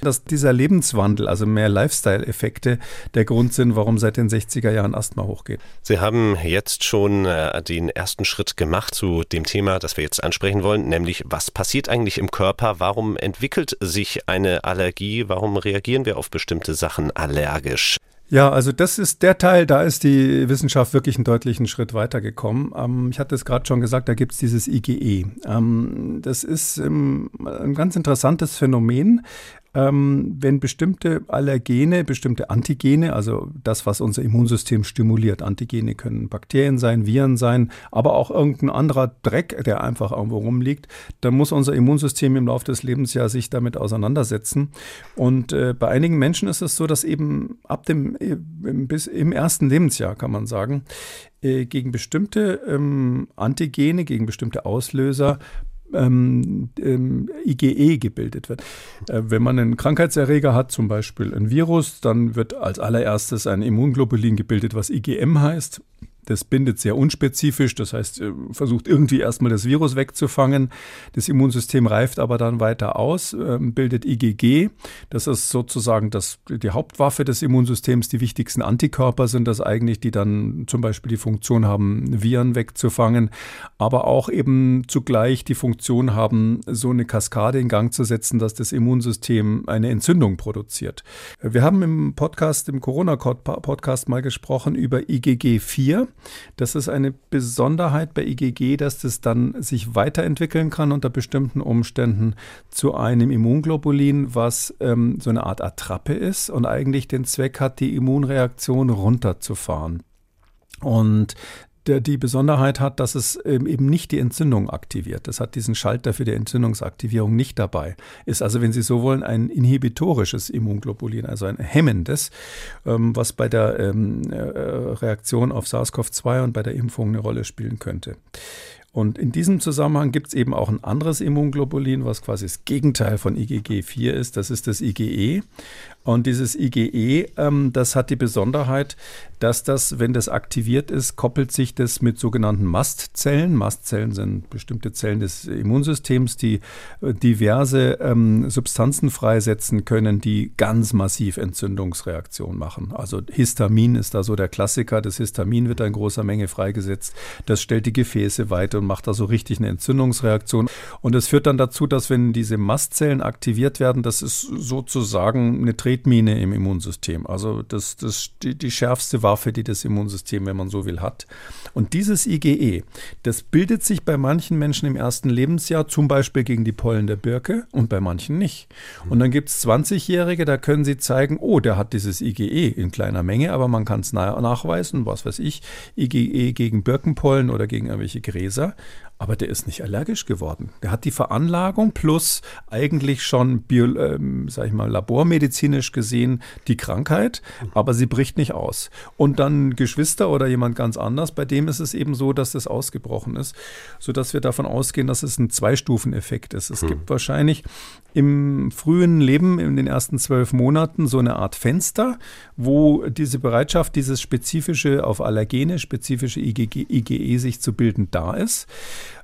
dass dieser Lebenswandel, also mehr Lifestyle-Effekte, der Grund sind, warum seit den 60er Jahren Asthma hochgeht. Sie haben jetzt schon äh, den ersten Schritt gemacht zu dem Thema, das wir jetzt ansprechen wollen, nämlich was passiert eigentlich im Körper? Warum entwickelt sich eine Allergie? Warum reagieren wir auf bestimmte Sachen allergisch? Ja, also das ist der Teil, da ist die Wissenschaft wirklich einen deutlichen Schritt weitergekommen. Ähm, ich hatte es gerade schon gesagt, da gibt es dieses IgE. Ähm, das ist ähm, ein ganz interessantes Phänomen ähm, wenn bestimmte Allergene, bestimmte Antigene, also das, was unser Immunsystem stimuliert, Antigene können Bakterien sein, Viren sein, aber auch irgendein anderer Dreck, der einfach irgendwo rumliegt, dann muss unser Immunsystem im Laufe des Lebens ja sich damit auseinandersetzen. Und äh, bei einigen Menschen ist es so, dass eben ab dem, äh, bis im ersten Lebensjahr, kann man sagen, äh, gegen bestimmte ähm, Antigene, gegen bestimmte Auslöser ähm, ähm, IgE gebildet wird. Äh, wenn man einen Krankheitserreger hat, zum Beispiel ein Virus, dann wird als allererstes ein Immunglobulin gebildet, was IgM heißt. Das bindet sehr unspezifisch, das heißt, äh, versucht irgendwie erstmal das Virus wegzufangen. Das Immunsystem reift aber dann weiter aus, ähm, bildet IgG. Das ist sozusagen das, die Hauptwaffe des Immunsystems. Die wichtigsten Antikörper sind das eigentlich, die dann zum Beispiel die Funktion haben, Viren wegzufangen, aber auch eben zugleich die Funktion haben, so eine Kaskade in Gang zu setzen, dass das Immunsystem eine Entzündung produziert. Wir haben im Podcast, im Corona-Podcast mal gesprochen über IgG4. Das ist eine Besonderheit bei IgG, dass das dann sich weiterentwickeln kann unter bestimmten Umständen zu einem Immunglobulin, was ähm, so eine Art Attrappe ist und eigentlich den Zweck hat, die Immunreaktion runterzufahren. Und der die Besonderheit hat, dass es ähm, eben nicht die Entzündung aktiviert. Das hat diesen Schalter für die Entzündungsaktivierung nicht dabei. Ist also, wenn Sie so wollen, ein inhibitorisches Immunglobulin, also ein hemmendes, ähm, was bei der ähm, äh, Reaktion auf SARS-CoV-2 und bei der Impfung eine Rolle spielen könnte. Und in diesem Zusammenhang gibt es eben auch ein anderes Immunglobulin, was quasi das Gegenteil von IgG4 ist. Das ist das IgE. Und dieses IgE, ähm, das hat die Besonderheit, dass das, wenn das aktiviert ist, koppelt sich das mit sogenannten Mastzellen. Mastzellen sind bestimmte Zellen des Immunsystems, die äh, diverse ähm, Substanzen freisetzen können, die ganz massiv Entzündungsreaktionen machen. Also Histamin ist da so der Klassiker. Das Histamin wird in großer Menge freigesetzt. Das stellt die Gefäße weiter und macht da so richtig eine Entzündungsreaktion. Und es führt dann dazu, dass wenn diese Mastzellen aktiviert werden, das ist sozusagen eine Dreh Tretmine im Immunsystem. Also das, das, die, die schärfste Waffe, die das Immunsystem, wenn man so will, hat. Und dieses IgE, das bildet sich bei manchen Menschen im ersten Lebensjahr, zum Beispiel gegen die Pollen der Birke und bei manchen nicht. Und dann gibt es 20-Jährige, da können sie zeigen, oh, der hat dieses IgE in kleiner Menge, aber man kann es nachweisen, was weiß ich, IgE gegen Birkenpollen oder gegen irgendwelche Gräser. Aber der ist nicht allergisch geworden. Der hat die Veranlagung plus eigentlich schon, bio, ähm, sag ich mal, labormedizinisch gesehen die Krankheit, aber sie bricht nicht aus. Und dann Geschwister oder jemand ganz anders, bei dem ist es eben so, dass das ausgebrochen ist, sodass wir davon ausgehen, dass es ein Zweistufeneffekt ist. Es hm. gibt wahrscheinlich im frühen Leben, in den ersten zwölf Monaten, so eine Art Fenster, wo diese Bereitschaft, dieses spezifische auf Allergene, spezifische IgG, IgE sich zu bilden, da ist.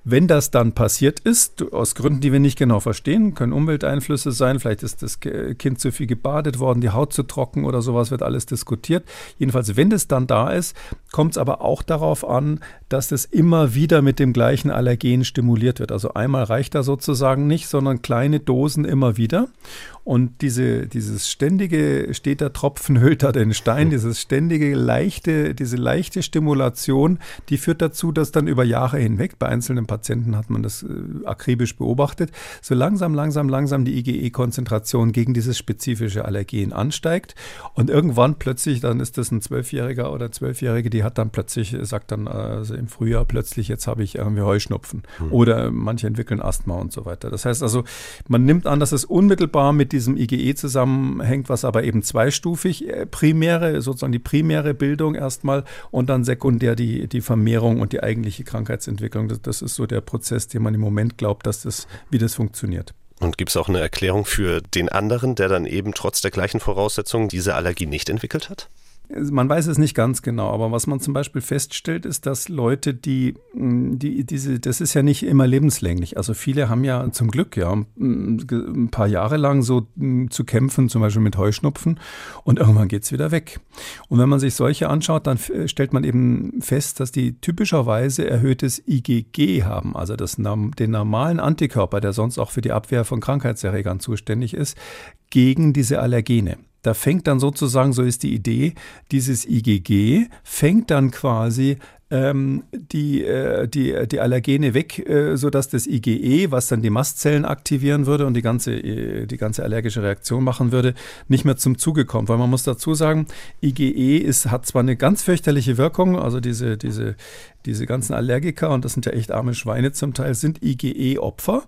Wenn das dann passiert ist, aus Gründen, die wir nicht genau verstehen, können Umwelteinflüsse sein, vielleicht ist das Kind zu viel gebadet worden, die Haut zu trocken oder sowas, wird alles diskutiert. Jedenfalls, wenn das dann da ist, kommt es aber auch darauf an, dass das immer wieder mit dem gleichen Allergen stimuliert wird. Also einmal reicht da sozusagen nicht, sondern kleine Dosen immer wieder. Und diese, dieses ständige, steht der Tropfen, hüllt da den Stein, dieses ständige, leichte, diese leichte Stimulation, die führt dazu, dass dann über Jahre hinweg, bei einzelnen Patienten hat man das äh, akribisch beobachtet, so langsam, langsam, langsam die IgE-Konzentration gegen dieses spezifische Allergen ansteigt. Und irgendwann plötzlich, dann ist das ein Zwölfjähriger oder Zwölfjährige, die hat dann plötzlich, sagt dann also im Frühjahr plötzlich, jetzt habe ich irgendwie Heuschnupfen. Mhm. Oder manche entwickeln Asthma und so weiter. Das heißt also, man nimmt an, dass es unmittelbar mit diesem IgE zusammenhängt, was aber eben zweistufig, äh, primäre, sozusagen die primäre Bildung erstmal und dann sekundär die, die Vermehrung und die eigentliche Krankheitsentwicklung. Das, das ist so der Prozess, den man im Moment glaubt, dass das, wie das funktioniert. Und gibt es auch eine Erklärung für den anderen, der dann eben trotz der gleichen Voraussetzungen diese Allergie nicht entwickelt hat? Man weiß es nicht ganz genau, aber was man zum Beispiel feststellt, ist, dass Leute, die, die diese, das ist ja nicht immer lebenslänglich. Also viele haben ja zum Glück ja ein paar Jahre lang so zu kämpfen, zum Beispiel mit Heuschnupfen, und irgendwann geht es wieder weg. Und wenn man sich solche anschaut, dann stellt man eben fest, dass die typischerweise erhöhtes IgG haben, also das, den normalen Antikörper, der sonst auch für die Abwehr von Krankheitserregern zuständig ist, gegen diese Allergene. Da fängt dann sozusagen, so ist die Idee, dieses IgG fängt dann quasi ähm, die, äh, die, die Allergene weg, äh, sodass das IgE, was dann die Mastzellen aktivieren würde und die ganze, äh, die ganze allergische Reaktion machen würde, nicht mehr zum Zuge kommt. Weil man muss dazu sagen, IgE ist, hat zwar eine ganz fürchterliche Wirkung, also diese, diese, diese ganzen Allergiker, und das sind ja echt arme Schweine zum Teil, sind IgE-Opfer,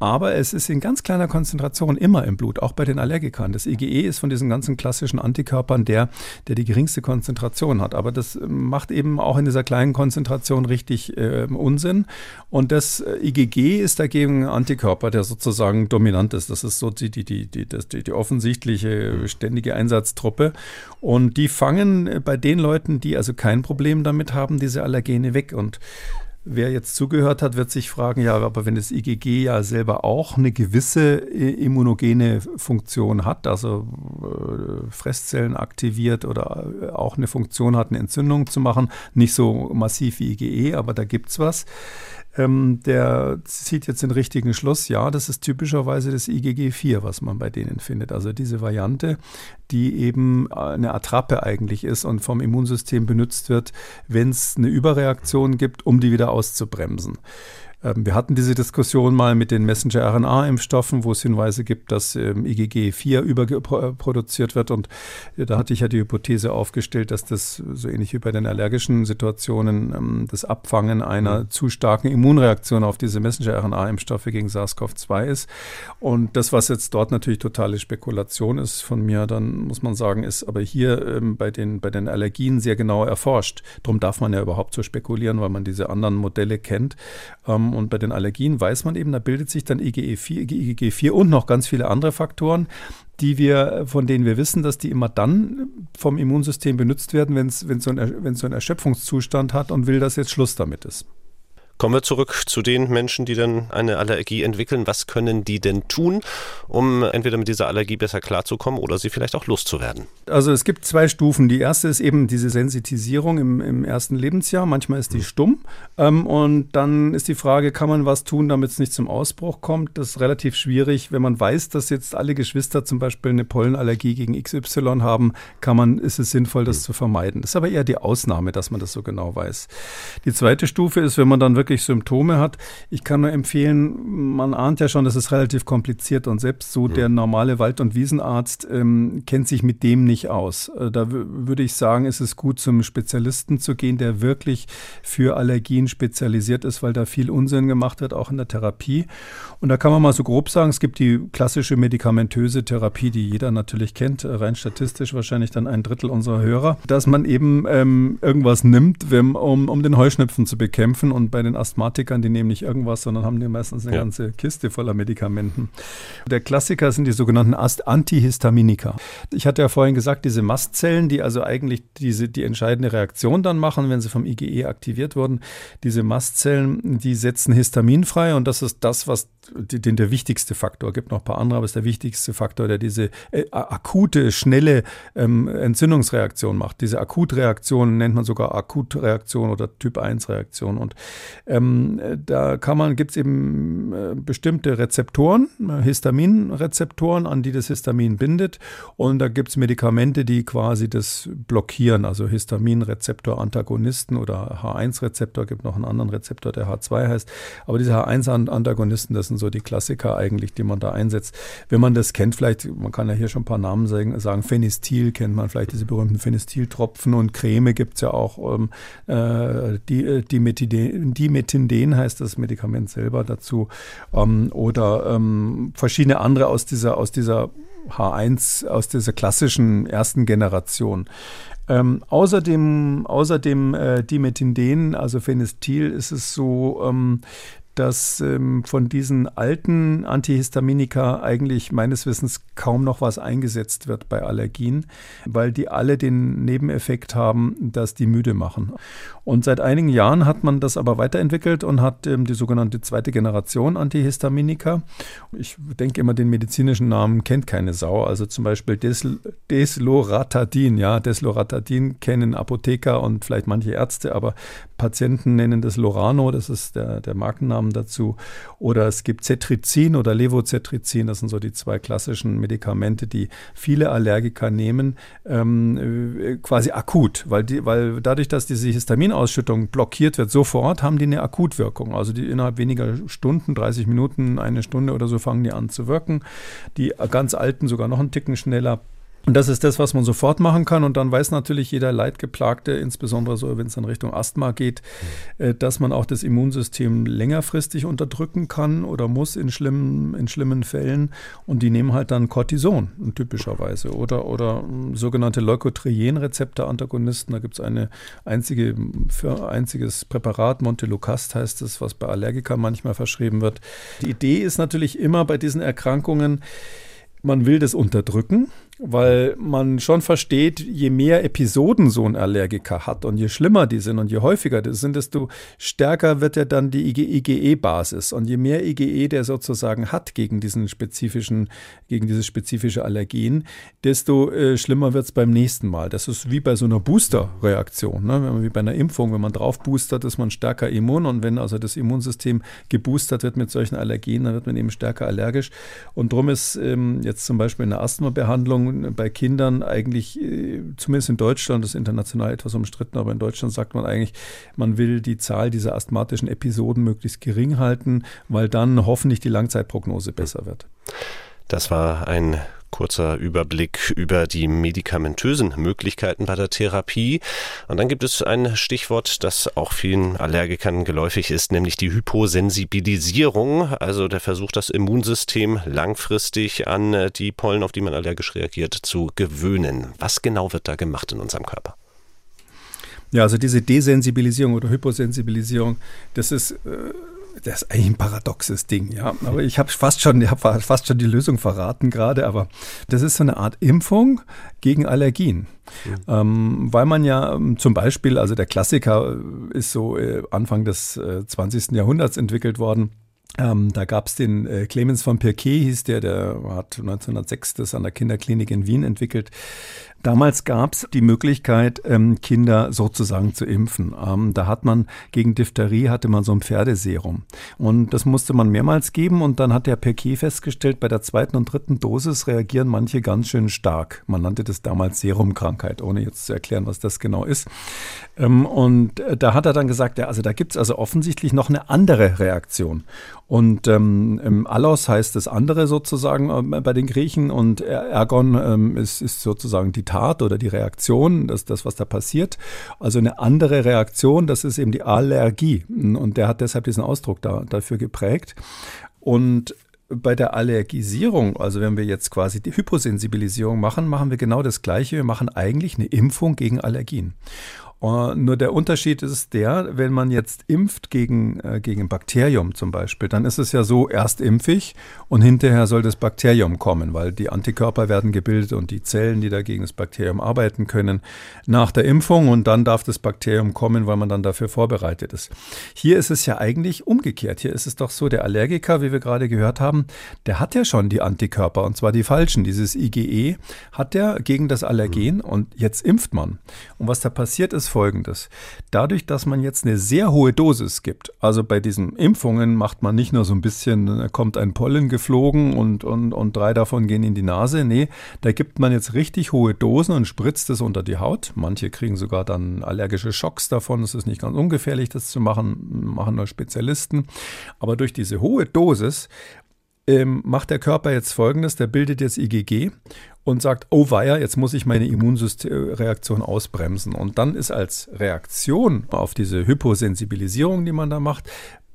aber es ist in ganz kleiner Konzentration immer im Blut, auch bei den Allergikern. Das IgE ist von diesen ganzen klassischen Antikörpern der, der die geringste Konzentration hat. Aber das macht eben auch in dieser kleinen Konzentration richtig äh, Unsinn. Und das äh, IgG ist dagegen ein Antikörper, der sozusagen dominant ist. Das ist so die, die, die, die, die, die offensichtliche ständige Einsatztruppe. Und die fangen bei den Leuten, die also kein Problem damit haben, diese Allergene weg. Und Wer jetzt zugehört hat, wird sich fragen, ja, aber wenn das IgG ja selber auch eine gewisse äh, immunogene Funktion hat, also äh, Fresszellen aktiviert oder äh, auch eine Funktion hat, eine Entzündung zu machen, nicht so massiv wie IgE, aber da gibt es was, ähm, der zieht jetzt den richtigen Schluss. Ja, das ist typischerweise das IgG4, was man bei denen findet. Also diese Variante, die eben eine Attrappe eigentlich ist und vom Immunsystem benutzt wird, wenn es eine Überreaktion gibt, um die wieder auszubremsen. Ähm, wir hatten diese Diskussion mal mit den Messenger-RNA-Impfstoffen, wo es Hinweise gibt, dass ähm, IgG4 überproduziert wird. Und äh, da hatte ich ja die Hypothese aufgestellt, dass das so ähnlich wie bei den allergischen Situationen ähm, das Abfangen einer mhm. zu starken Immunreaktion auf diese Messenger-RNA-Impfstoffe gegen SARS-CoV-2 ist. Und das, was jetzt dort natürlich totale Spekulation ist von mir, dann muss man sagen, ist aber hier bei, den, bei den Allergien sehr genau erforscht. Darum darf man ja überhaupt so spekulieren, weil man diese anderen Modelle kennt. Und bei den Allergien weiß man eben, da bildet sich dann IgE4, IgG4 und noch ganz viele andere Faktoren, die wir, von denen wir wissen, dass die immer dann vom Immunsystem benutzt werden, wenn es so, ein, so einen Erschöpfungszustand hat und will, dass jetzt Schluss damit ist. Kommen wir zurück zu den Menschen, die dann eine Allergie entwickeln. Was können die denn tun, um entweder mit dieser Allergie besser klarzukommen oder sie vielleicht auch loszuwerden? Also es gibt zwei Stufen. Die erste ist eben diese Sensitisierung im, im ersten Lebensjahr. Manchmal ist die stumm. Ähm, und dann ist die Frage, kann man was tun, damit es nicht zum Ausbruch kommt? Das ist relativ schwierig. Wenn man weiß, dass jetzt alle Geschwister zum Beispiel eine Pollenallergie gegen XY haben, kann man, ist es sinnvoll, das zu vermeiden. Das ist aber eher die Ausnahme, dass man das so genau weiß. Die zweite Stufe ist, wenn man dann wirklich wirklich Symptome hat. Ich kann nur empfehlen, man ahnt ja schon, das ist relativ kompliziert und selbst so der normale Wald- und Wiesenarzt ähm, kennt sich mit dem nicht aus. Äh, da würde ich sagen, ist es gut, zum Spezialisten zu gehen, der wirklich für Allergien spezialisiert ist, weil da viel Unsinn gemacht wird, auch in der Therapie. Und da kann man mal so grob sagen, es gibt die klassische medikamentöse Therapie, die jeder natürlich kennt, äh, rein statistisch wahrscheinlich dann ein Drittel unserer Hörer, dass man eben ähm, irgendwas nimmt, wenn, um, um den Heuschnupfen zu bekämpfen. Und bei den Asthmatikern, die nehmen nicht irgendwas, sondern haben die meistens eine ja. ganze Kiste voller Medikamenten. Der Klassiker sind die sogenannten Antihistaminika. Ich hatte ja vorhin gesagt, diese Mastzellen, die also eigentlich diese, die entscheidende Reaktion dann machen, wenn sie vom IgE aktiviert wurden, diese Mastzellen, die setzen Histamin frei und das ist das, was den der wichtigste Faktor, gibt noch ein paar andere, aber ist der wichtigste Faktor, der diese äh, akute, schnelle ähm, Entzündungsreaktion macht. Diese Akutreaktion nennt man sogar Akutreaktion oder Typ 1 Reaktion. Und ähm, da kann man, gibt es eben äh, bestimmte Rezeptoren, Histaminrezeptoren, an die das Histamin bindet. Und da gibt es Medikamente, die quasi das blockieren, also Histaminrezeptor-Antagonisten oder H1-Rezeptor, gibt noch einen anderen Rezeptor, der H2 heißt. Aber diese H1-Antagonisten, das sind so die Klassiker eigentlich, die man da einsetzt. Wenn man das kennt, vielleicht, man kann ja hier schon ein paar Namen sagen, sagen Phenestil kennt man vielleicht diese berühmten Phenestiltropfen und Creme gibt es ja auch, ähm, äh, die, äh, Dimethinden heißt das Medikament selber dazu ähm, oder ähm, verschiedene andere aus dieser, aus dieser H1, aus dieser klassischen ersten Generation. Ähm, außerdem, außerdem äh, Dimethinden, also Phenestil, ist es so, ähm, dass ähm, von diesen alten Antihistaminika eigentlich meines Wissens kaum noch was eingesetzt wird bei Allergien, weil die alle den Nebeneffekt haben, dass die müde machen. Und seit einigen Jahren hat man das aber weiterentwickelt und hat ähm, die sogenannte zweite Generation Antihistaminika. Ich denke immer, den medizinischen Namen kennt keine Sau. Also zum Beispiel Desl Desloratadin. Ja, Desloratadin kennen Apotheker und vielleicht manche Ärzte, aber Patienten nennen das Lorano, das ist der, der Markennamen dazu. Oder es gibt Cetrizin oder Levocetrizin, das sind so die zwei klassischen Medikamente, die viele Allergiker nehmen, ähm, äh, quasi akut, weil, die, weil dadurch, dass diese Histaminausschüttung blockiert wird, sofort haben die eine Akutwirkung. Also die innerhalb weniger Stunden, 30 Minuten, eine Stunde oder so fangen die an zu wirken. Die ganz alten sogar noch einen Ticken schneller. Und das ist das, was man sofort machen kann. Und dann weiß natürlich jeder Leidgeplagte, insbesondere so, wenn es in Richtung Asthma geht, mhm. dass man auch das Immunsystem längerfristig unterdrücken kann oder muss in schlimmen, in schlimmen Fällen. Und die nehmen halt dann Cortison typischerweise oder, oder hm, sogenannte Leukotrien-Rezeptor-Antagonisten. Da gibt es eine einzige, für einziges Präparat, Montelukast heißt es, was bei Allergikern manchmal verschrieben wird. Die Idee ist natürlich immer bei diesen Erkrankungen, man will das unterdrücken weil man schon versteht, je mehr Episoden so ein Allergiker hat und je schlimmer die sind und je häufiger die sind, desto stärker wird ja dann die IgE-Basis. Und je mehr IgE der sozusagen hat gegen diesen spezifischen, gegen diese spezifische Allergien, desto äh, schlimmer wird es beim nächsten Mal. Das ist wie bei so einer Booster-Reaktion, ne? wie bei einer Impfung. Wenn man drauf boostert, ist man stärker immun und wenn also das Immunsystem geboostert wird mit solchen Allergien, dann wird man eben stärker allergisch. Und darum ist ähm, jetzt zum Beispiel in der Asthma-Behandlung bei Kindern eigentlich, äh, zumindest in Deutschland, das ist international etwas umstritten, aber in Deutschland sagt man eigentlich, man will die Zahl dieser asthmatischen Episoden möglichst gering halten, weil dann hoffentlich die Langzeitprognose besser wird. Das war ein kurzer Überblick über die medikamentösen Möglichkeiten bei der Therapie. Und dann gibt es ein Stichwort, das auch vielen Allergikern geläufig ist, nämlich die Hyposensibilisierung, also der Versuch, das Immunsystem langfristig an die Pollen, auf die man allergisch reagiert, zu gewöhnen. Was genau wird da gemacht in unserem Körper? Ja, also diese Desensibilisierung oder Hyposensibilisierung, das ist äh, das ist eigentlich ein paradoxes Ding, ja. Aber ich habe fast schon, ich habe fast schon die Lösung verraten gerade, aber das ist so eine Art Impfung gegen Allergien. Mhm. Ähm, weil man ja ähm, zum Beispiel, also der Klassiker ist so äh, Anfang des äh, 20. Jahrhunderts entwickelt worden. Ähm, da gab es den äh, Clemens von Pirquet, hieß der, der hat 1906 das an der Kinderklinik in Wien entwickelt. Damals gab es die Möglichkeit, ähm, Kinder sozusagen zu impfen. Ähm, da hat man gegen Diphtherie hatte man so ein Pferdeserum. Und das musste man mehrmals geben und dann hat der Perquet festgestellt, bei der zweiten und dritten Dosis reagieren manche ganz schön stark. Man nannte das damals Serumkrankheit, ohne jetzt zu erklären, was das genau ist. Ähm, und äh, da hat er dann gesagt, ja, also da gibt es also offensichtlich noch eine andere Reaktion. Und ähm, Allos heißt das andere sozusagen äh, bei den Griechen und Ergon ähm, ist, ist sozusagen die Tat oder die Reaktion, das, das, was da passiert. Also eine andere Reaktion, das ist eben die Allergie. Und der hat deshalb diesen Ausdruck da, dafür geprägt. Und bei der Allergisierung, also wenn wir jetzt quasi die Hyposensibilisierung machen, machen wir genau das Gleiche. Wir machen eigentlich eine Impfung gegen Allergien. Uh, nur der Unterschied ist der, wenn man jetzt impft gegen, äh, gegen Bakterium zum Beispiel, dann ist es ja so, erst impfig und hinterher soll das Bakterium kommen, weil die Antikörper werden gebildet und die Zellen, die dagegen das Bakterium arbeiten können, nach der Impfung und dann darf das Bakterium kommen, weil man dann dafür vorbereitet ist. Hier ist es ja eigentlich umgekehrt. Hier ist es doch so, der Allergiker, wie wir gerade gehört haben, der hat ja schon die Antikörper und zwar die falschen. Dieses IgE hat der gegen das Allergen mhm. und jetzt impft man. Und was da passiert ist, folgendes. Dadurch, dass man jetzt eine sehr hohe Dosis gibt, also bei diesen Impfungen macht man nicht nur so ein bisschen, kommt ein Pollen geflogen und, und, und drei davon gehen in die Nase. Nee, da gibt man jetzt richtig hohe Dosen und spritzt es unter die Haut. Manche kriegen sogar dann allergische Schocks davon. Es ist nicht ganz ungefährlich, das zu machen, machen nur Spezialisten. Aber durch diese hohe Dosis ähm, macht der Körper jetzt folgendes: der bildet jetzt IgG und sagt, oh weia, jetzt muss ich meine Immunreaktion ausbremsen. Und dann ist als Reaktion auf diese Hyposensibilisierung, die man da macht,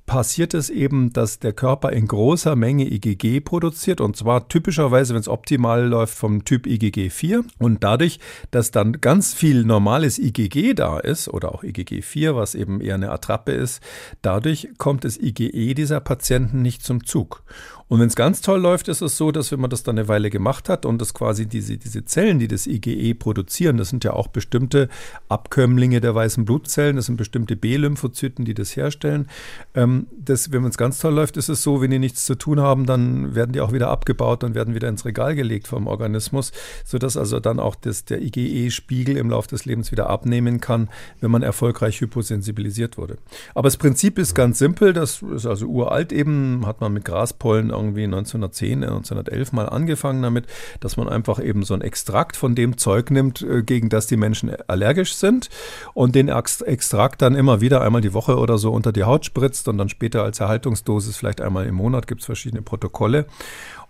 passiert es eben, dass der Körper in großer Menge IgG produziert und zwar typischerweise, wenn es optimal läuft, vom Typ IgG 4 und dadurch, dass dann ganz viel normales IgG da ist oder auch IgG 4, was eben eher eine Attrappe ist, dadurch kommt das IgE dieser Patienten nicht zum Zug. Und wenn es ganz toll läuft, ist es so, dass wenn man das dann eine Weile gemacht hat und das quasi diese, diese Zellen, die das IgE produzieren, das sind ja auch bestimmte Abkömmlinge der weißen Blutzellen, das sind bestimmte B-Lymphozyten, die das herstellen. Ähm, das, wenn es ganz toll läuft, ist es so, wenn die nichts zu tun haben, dann werden die auch wieder abgebaut und werden wieder ins Regal gelegt vom Organismus, sodass also dann auch das, der IgE-Spiegel im Laufe des Lebens wieder abnehmen kann, wenn man erfolgreich hyposensibilisiert wurde. Aber das Prinzip ist ganz simpel, das ist also uralt eben, hat man mit Graspollen irgendwie 1910, 1911 mal angefangen damit, dass man einfach eben so ein Extrakt von dem Zeug nimmt, äh, gegen das die Menschen allergisch sind und den Extrakt dann immer wieder einmal die Woche oder so unter die Haut spritzt und dann später als Erhaltungsdosis vielleicht einmal im Monat gibt es verschiedene Protokolle.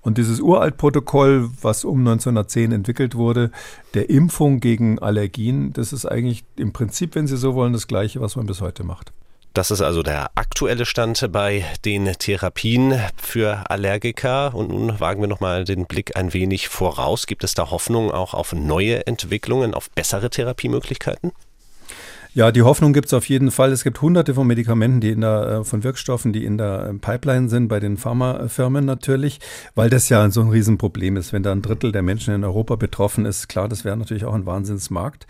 Und dieses Uraltprotokoll, was um 1910 entwickelt wurde, der Impfung gegen Allergien, das ist eigentlich im Prinzip, wenn Sie so wollen, das Gleiche, was man bis heute macht. Das ist also der aktuelle Stand bei den Therapien für Allergiker. Und nun wagen wir nochmal den Blick ein wenig voraus. Gibt es da Hoffnung auch auf neue Entwicklungen, auf bessere Therapiemöglichkeiten? Ja, die Hoffnung gibt es auf jeden Fall. Es gibt hunderte von Medikamenten, die in der, äh, von Wirkstoffen, die in der ähm, Pipeline sind, bei den Pharmafirmen natürlich, weil das ja so ein Riesenproblem ist. Wenn da ein Drittel der Menschen in Europa betroffen ist, klar, das wäre natürlich auch ein Wahnsinnsmarkt.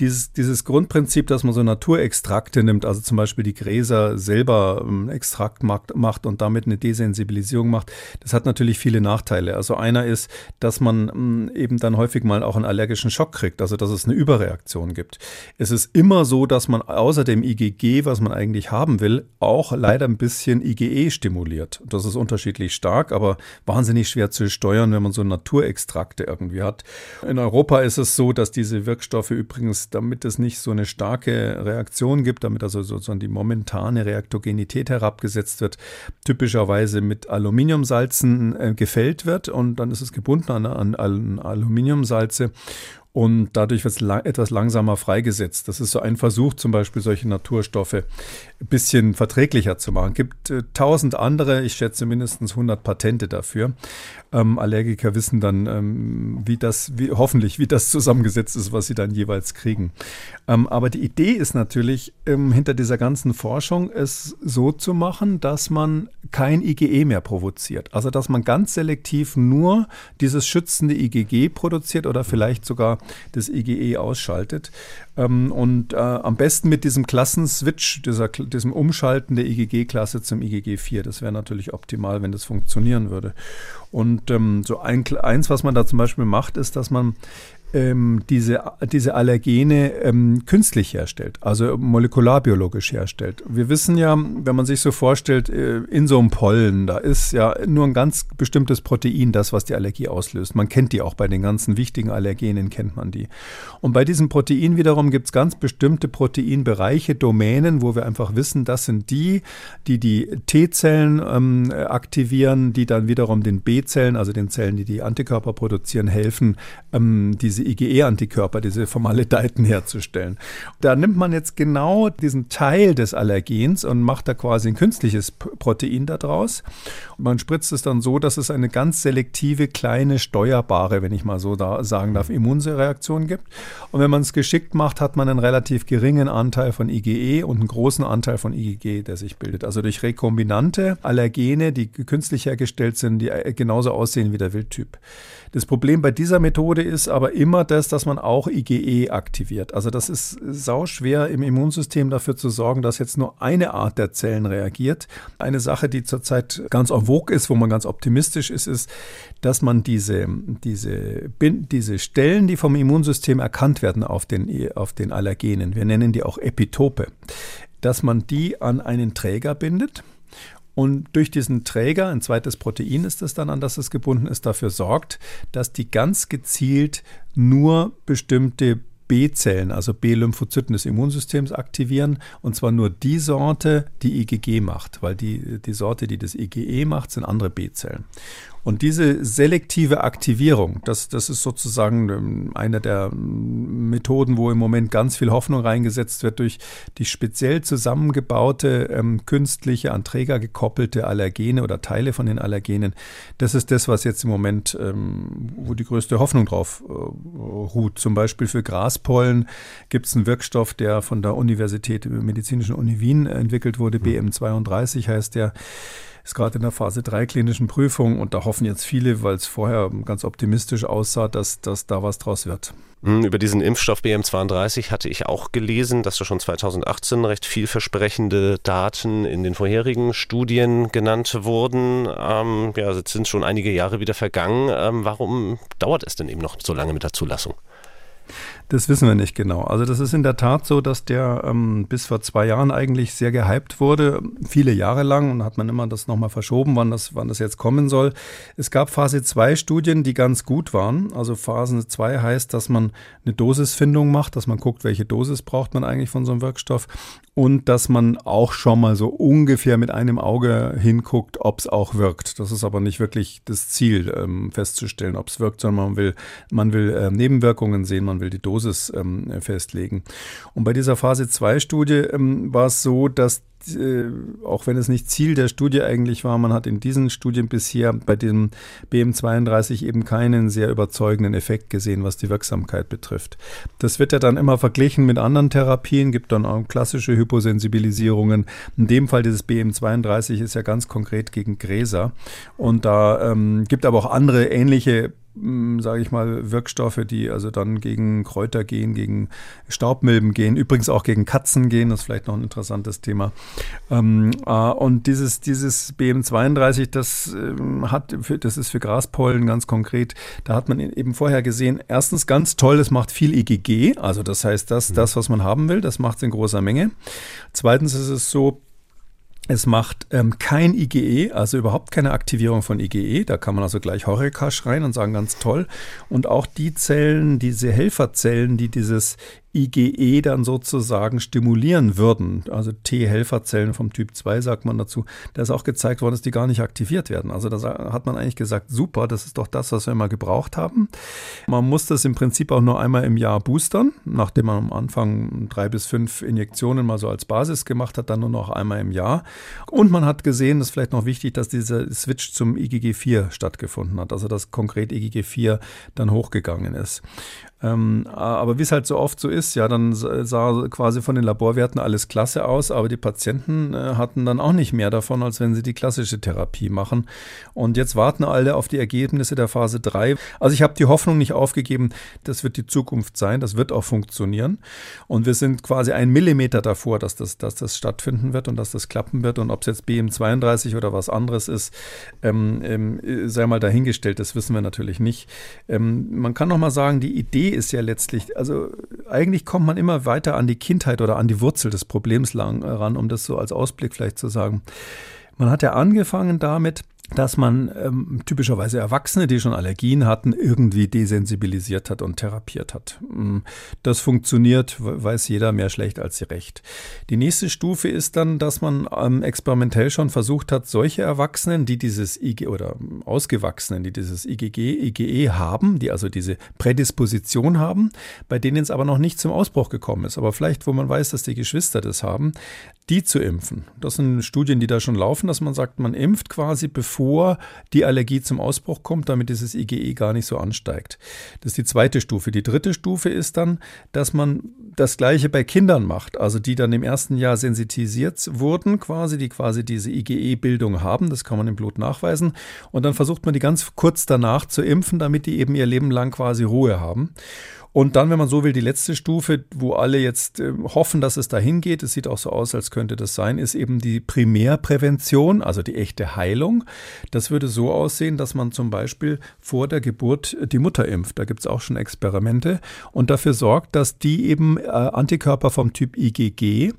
Dieses, dieses Grundprinzip, dass man so Naturextrakte nimmt, also zum Beispiel die Gräser selber ähm, Extrakt macht und damit eine Desensibilisierung macht, das hat natürlich viele Nachteile. Also einer ist, dass man ähm, eben dann häufig mal auch einen allergischen Schock kriegt, also dass es eine Überreaktion gibt. Es ist immer so, dass man außer dem IgG, was man eigentlich haben will, auch leider ein bisschen IgE stimuliert. Das ist unterschiedlich stark, aber wahnsinnig schwer zu steuern, wenn man so Naturextrakte irgendwie hat. In Europa ist es so, dass diese Wirkstoffe übrigens, damit es nicht so eine starke Reaktion gibt, damit also sozusagen die momentane Reaktogenität herabgesetzt wird, typischerweise mit Aluminiumsalzen äh, gefällt wird und dann ist es gebunden an, an, an Aluminiumsalze und dadurch wird es la etwas langsamer freigesetzt. Das ist so ein Versuch, zum Beispiel solche Naturstoffe ein bisschen verträglicher zu machen. Es gibt äh, tausend andere, ich schätze mindestens 100 Patente dafür. Ähm, Allergiker wissen dann, ähm, wie das, wie, hoffentlich, wie das zusammengesetzt ist, was sie dann jeweils kriegen. Ähm, aber die Idee ist natürlich, ähm, hinter dieser ganzen Forschung es so zu machen, dass man kein IgE mehr provoziert. Also, dass man ganz selektiv nur dieses schützende IgG produziert oder vielleicht sogar das IgE ausschaltet. Ähm, und äh, am besten mit diesem Klassenswitch, dieser, diesem Umschalten der IgG-Klasse zum IgG4. Das wäre natürlich optimal, wenn das funktionieren würde. Und ähm, so ein, eins, was man da zum Beispiel macht, ist, dass man ähm, diese, diese Allergene ähm, künstlich herstellt, also molekularbiologisch herstellt. Wir wissen ja, wenn man sich so vorstellt, äh, in so einem Pollen, da ist ja nur ein ganz bestimmtes Protein das, was die Allergie auslöst. Man kennt die auch bei den ganzen wichtigen Allergenen, kennt man die. Und bei diesem Protein wiederum gibt es ganz bestimmte Proteinbereiche, Domänen, wo wir einfach wissen, das sind die, die die T-Zellen ähm, aktivieren, die dann wiederum den B-Zellen, also den Zellen, die die Antikörper produzieren, helfen, ähm, diese diese IgE-Antikörper, diese Formaledeiten herzustellen. Da nimmt man jetzt genau diesen Teil des Allergens und macht da quasi ein künstliches Protein daraus. Und man spritzt es dann so, dass es eine ganz selektive, kleine, steuerbare, wenn ich mal so da sagen darf, Immunreaktion gibt. Und wenn man es geschickt macht, hat man einen relativ geringen Anteil von IgE und einen großen Anteil von IgG, der sich bildet. Also durch rekombinante Allergene, die künstlich hergestellt sind, die äh, genauso aussehen wie der Wildtyp. Das Problem bei dieser Methode ist aber immer das, dass man auch IgE aktiviert. Also das ist sau schwer im Immunsystem dafür zu sorgen, dass jetzt nur eine Art der Zellen reagiert. Eine Sache, die zurzeit ganz en vogue ist, wo man ganz optimistisch ist, ist, dass man diese, diese, diese Stellen, die vom Immunsystem erkannt werden auf den, auf den Allergenen, wir nennen die auch Epitope, dass man die an einen Träger bindet und durch diesen Träger, ein zweites Protein ist es dann, an das es gebunden ist, dafür sorgt, dass die ganz gezielt nur bestimmte B-Zellen, also B-Lymphozyten des Immunsystems aktivieren. Und zwar nur die Sorte, die IgG macht, weil die, die Sorte, die das IgE macht, sind andere B-Zellen. Und diese selektive Aktivierung, das, das ist sozusagen ähm, eine der Methoden, wo im Moment ganz viel Hoffnung reingesetzt wird durch die speziell zusammengebaute, ähm, künstliche, an Träger gekoppelte Allergene oder Teile von den Allergenen. Das ist das, was jetzt im Moment, ähm, wo die größte Hoffnung drauf äh, ruht. Zum Beispiel für Graspollen gibt es einen Wirkstoff, der von der Universität, Medizinischen Uni Wien entwickelt wurde, mhm. BM32 heißt der ist gerade in der Phase 3 klinischen Prüfung und da hoffen jetzt viele, weil es vorher ganz optimistisch aussah, dass, dass da was draus wird. Hm, über diesen Impfstoff BM32 hatte ich auch gelesen, dass da schon 2018 recht vielversprechende Daten in den vorherigen Studien genannt wurden. Ähm, ja, jetzt sind schon einige Jahre wieder vergangen. Ähm, warum dauert es denn eben noch so lange mit der Zulassung? Das wissen wir nicht genau. Also das ist in der Tat so, dass der ähm, bis vor zwei Jahren eigentlich sehr gehypt wurde, viele Jahre lang und hat man immer das nochmal verschoben, wann das, wann das jetzt kommen soll. Es gab Phase 2 Studien, die ganz gut waren. Also Phase 2 heißt, dass man eine Dosisfindung macht, dass man guckt, welche Dosis braucht man eigentlich von so einem Wirkstoff und dass man auch schon mal so ungefähr mit einem Auge hinguckt, ob es auch wirkt. Das ist aber nicht wirklich das Ziel, ähm, festzustellen, ob es wirkt, sondern man will, man will äh, Nebenwirkungen sehen, man will die Dosis Dosis ähm, festlegen. Und bei dieser Phase 2 Studie ähm, war es so, dass äh, auch wenn es nicht Ziel der Studie eigentlich war, man hat in diesen Studien bisher bei dem BM32 eben keinen sehr überzeugenden Effekt gesehen, was die Wirksamkeit betrifft. Das wird ja dann immer verglichen mit anderen Therapien, gibt dann auch klassische Hyposensibilisierungen. In dem Fall dieses BM32 ist ja ganz konkret gegen Gräser und da ähm, gibt aber auch andere ähnliche sage ich mal, Wirkstoffe, die also dann gegen Kräuter gehen, gegen Staubmilben gehen, übrigens auch gegen Katzen gehen, das ist vielleicht noch ein interessantes Thema. Ähm, äh, und dieses, dieses BM32, das ähm, hat, für, das ist für Graspollen ganz konkret, da hat man eben vorher gesehen, erstens ganz toll, es macht viel IgG, also das heißt, das, mhm. das, was man haben will, das macht es in großer Menge. Zweitens ist es so, es macht ähm, kein IgE, also überhaupt keine Aktivierung von IgE. Da kann man also gleich Horeca schreien und sagen, ganz toll. Und auch die Zellen, diese Helferzellen, die dieses IgE dann sozusagen stimulieren würden, also T-Helferzellen vom Typ 2 sagt man dazu, da ist auch gezeigt worden, dass die gar nicht aktiviert werden. Also da hat man eigentlich gesagt, super, das ist doch das, was wir immer gebraucht haben. Man muss das im Prinzip auch nur einmal im Jahr boostern, nachdem man am Anfang drei bis fünf Injektionen mal so als Basis gemacht hat, dann nur noch einmal im Jahr. Und man hat gesehen, das ist vielleicht noch wichtig, dass dieser Switch zum IgG4 stattgefunden hat, also dass konkret IgG4 dann hochgegangen ist. Ähm, aber wie es halt so oft so ist, ja, dann sah quasi von den Laborwerten alles klasse aus, aber die Patienten äh, hatten dann auch nicht mehr davon, als wenn sie die klassische Therapie machen. Und jetzt warten alle auf die Ergebnisse der Phase 3. Also ich habe die Hoffnung nicht aufgegeben, das wird die Zukunft sein, das wird auch funktionieren. Und wir sind quasi ein Millimeter davor, dass das, dass das stattfinden wird und dass das klappen wird. Und ob es jetzt BM32 oder was anderes ist, ähm, ähm, sei mal dahingestellt, das wissen wir natürlich nicht. Ähm, man kann noch mal sagen, die Idee ist ja letztlich, also eigentlich kommt man immer weiter an die Kindheit oder an die Wurzel des Problems lang ran, um das so als Ausblick vielleicht zu sagen. Man hat ja angefangen damit, dass man ähm, typischerweise Erwachsene, die schon Allergien hatten, irgendwie desensibilisiert hat und therapiert hat. Mm, das funktioniert, weiß jeder mehr schlecht als recht. Die nächste Stufe ist dann, dass man ähm, experimentell schon versucht hat, solche Erwachsenen, die dieses IG oder Ausgewachsenen, die dieses IgG, IgE haben, die also diese Prädisposition haben, bei denen es aber noch nicht zum Ausbruch gekommen ist, aber vielleicht, wo man weiß, dass die Geschwister das haben, die zu impfen. Das sind Studien, die da schon laufen, dass man sagt, man impft quasi, bevor die Allergie zum Ausbruch kommt, damit dieses IgE gar nicht so ansteigt. Das ist die zweite Stufe. Die dritte Stufe ist dann, dass man das Gleiche bei Kindern macht, also die dann im ersten Jahr sensitisiert wurden, quasi, die quasi diese IgE-Bildung haben. Das kann man im Blut nachweisen. Und dann versucht man die ganz kurz danach zu impfen, damit die eben ihr Leben lang quasi Ruhe haben. Und dann, wenn man so will, die letzte Stufe, wo alle jetzt äh, hoffen, dass es dahin geht, es sieht auch so aus, als könnte das sein, ist eben die Primärprävention, also die echte Heilung. Das würde so aussehen, dass man zum Beispiel vor der Geburt die Mutter impft. Da gibt es auch schon Experimente und dafür sorgt, dass die eben äh, Antikörper vom Typ IgG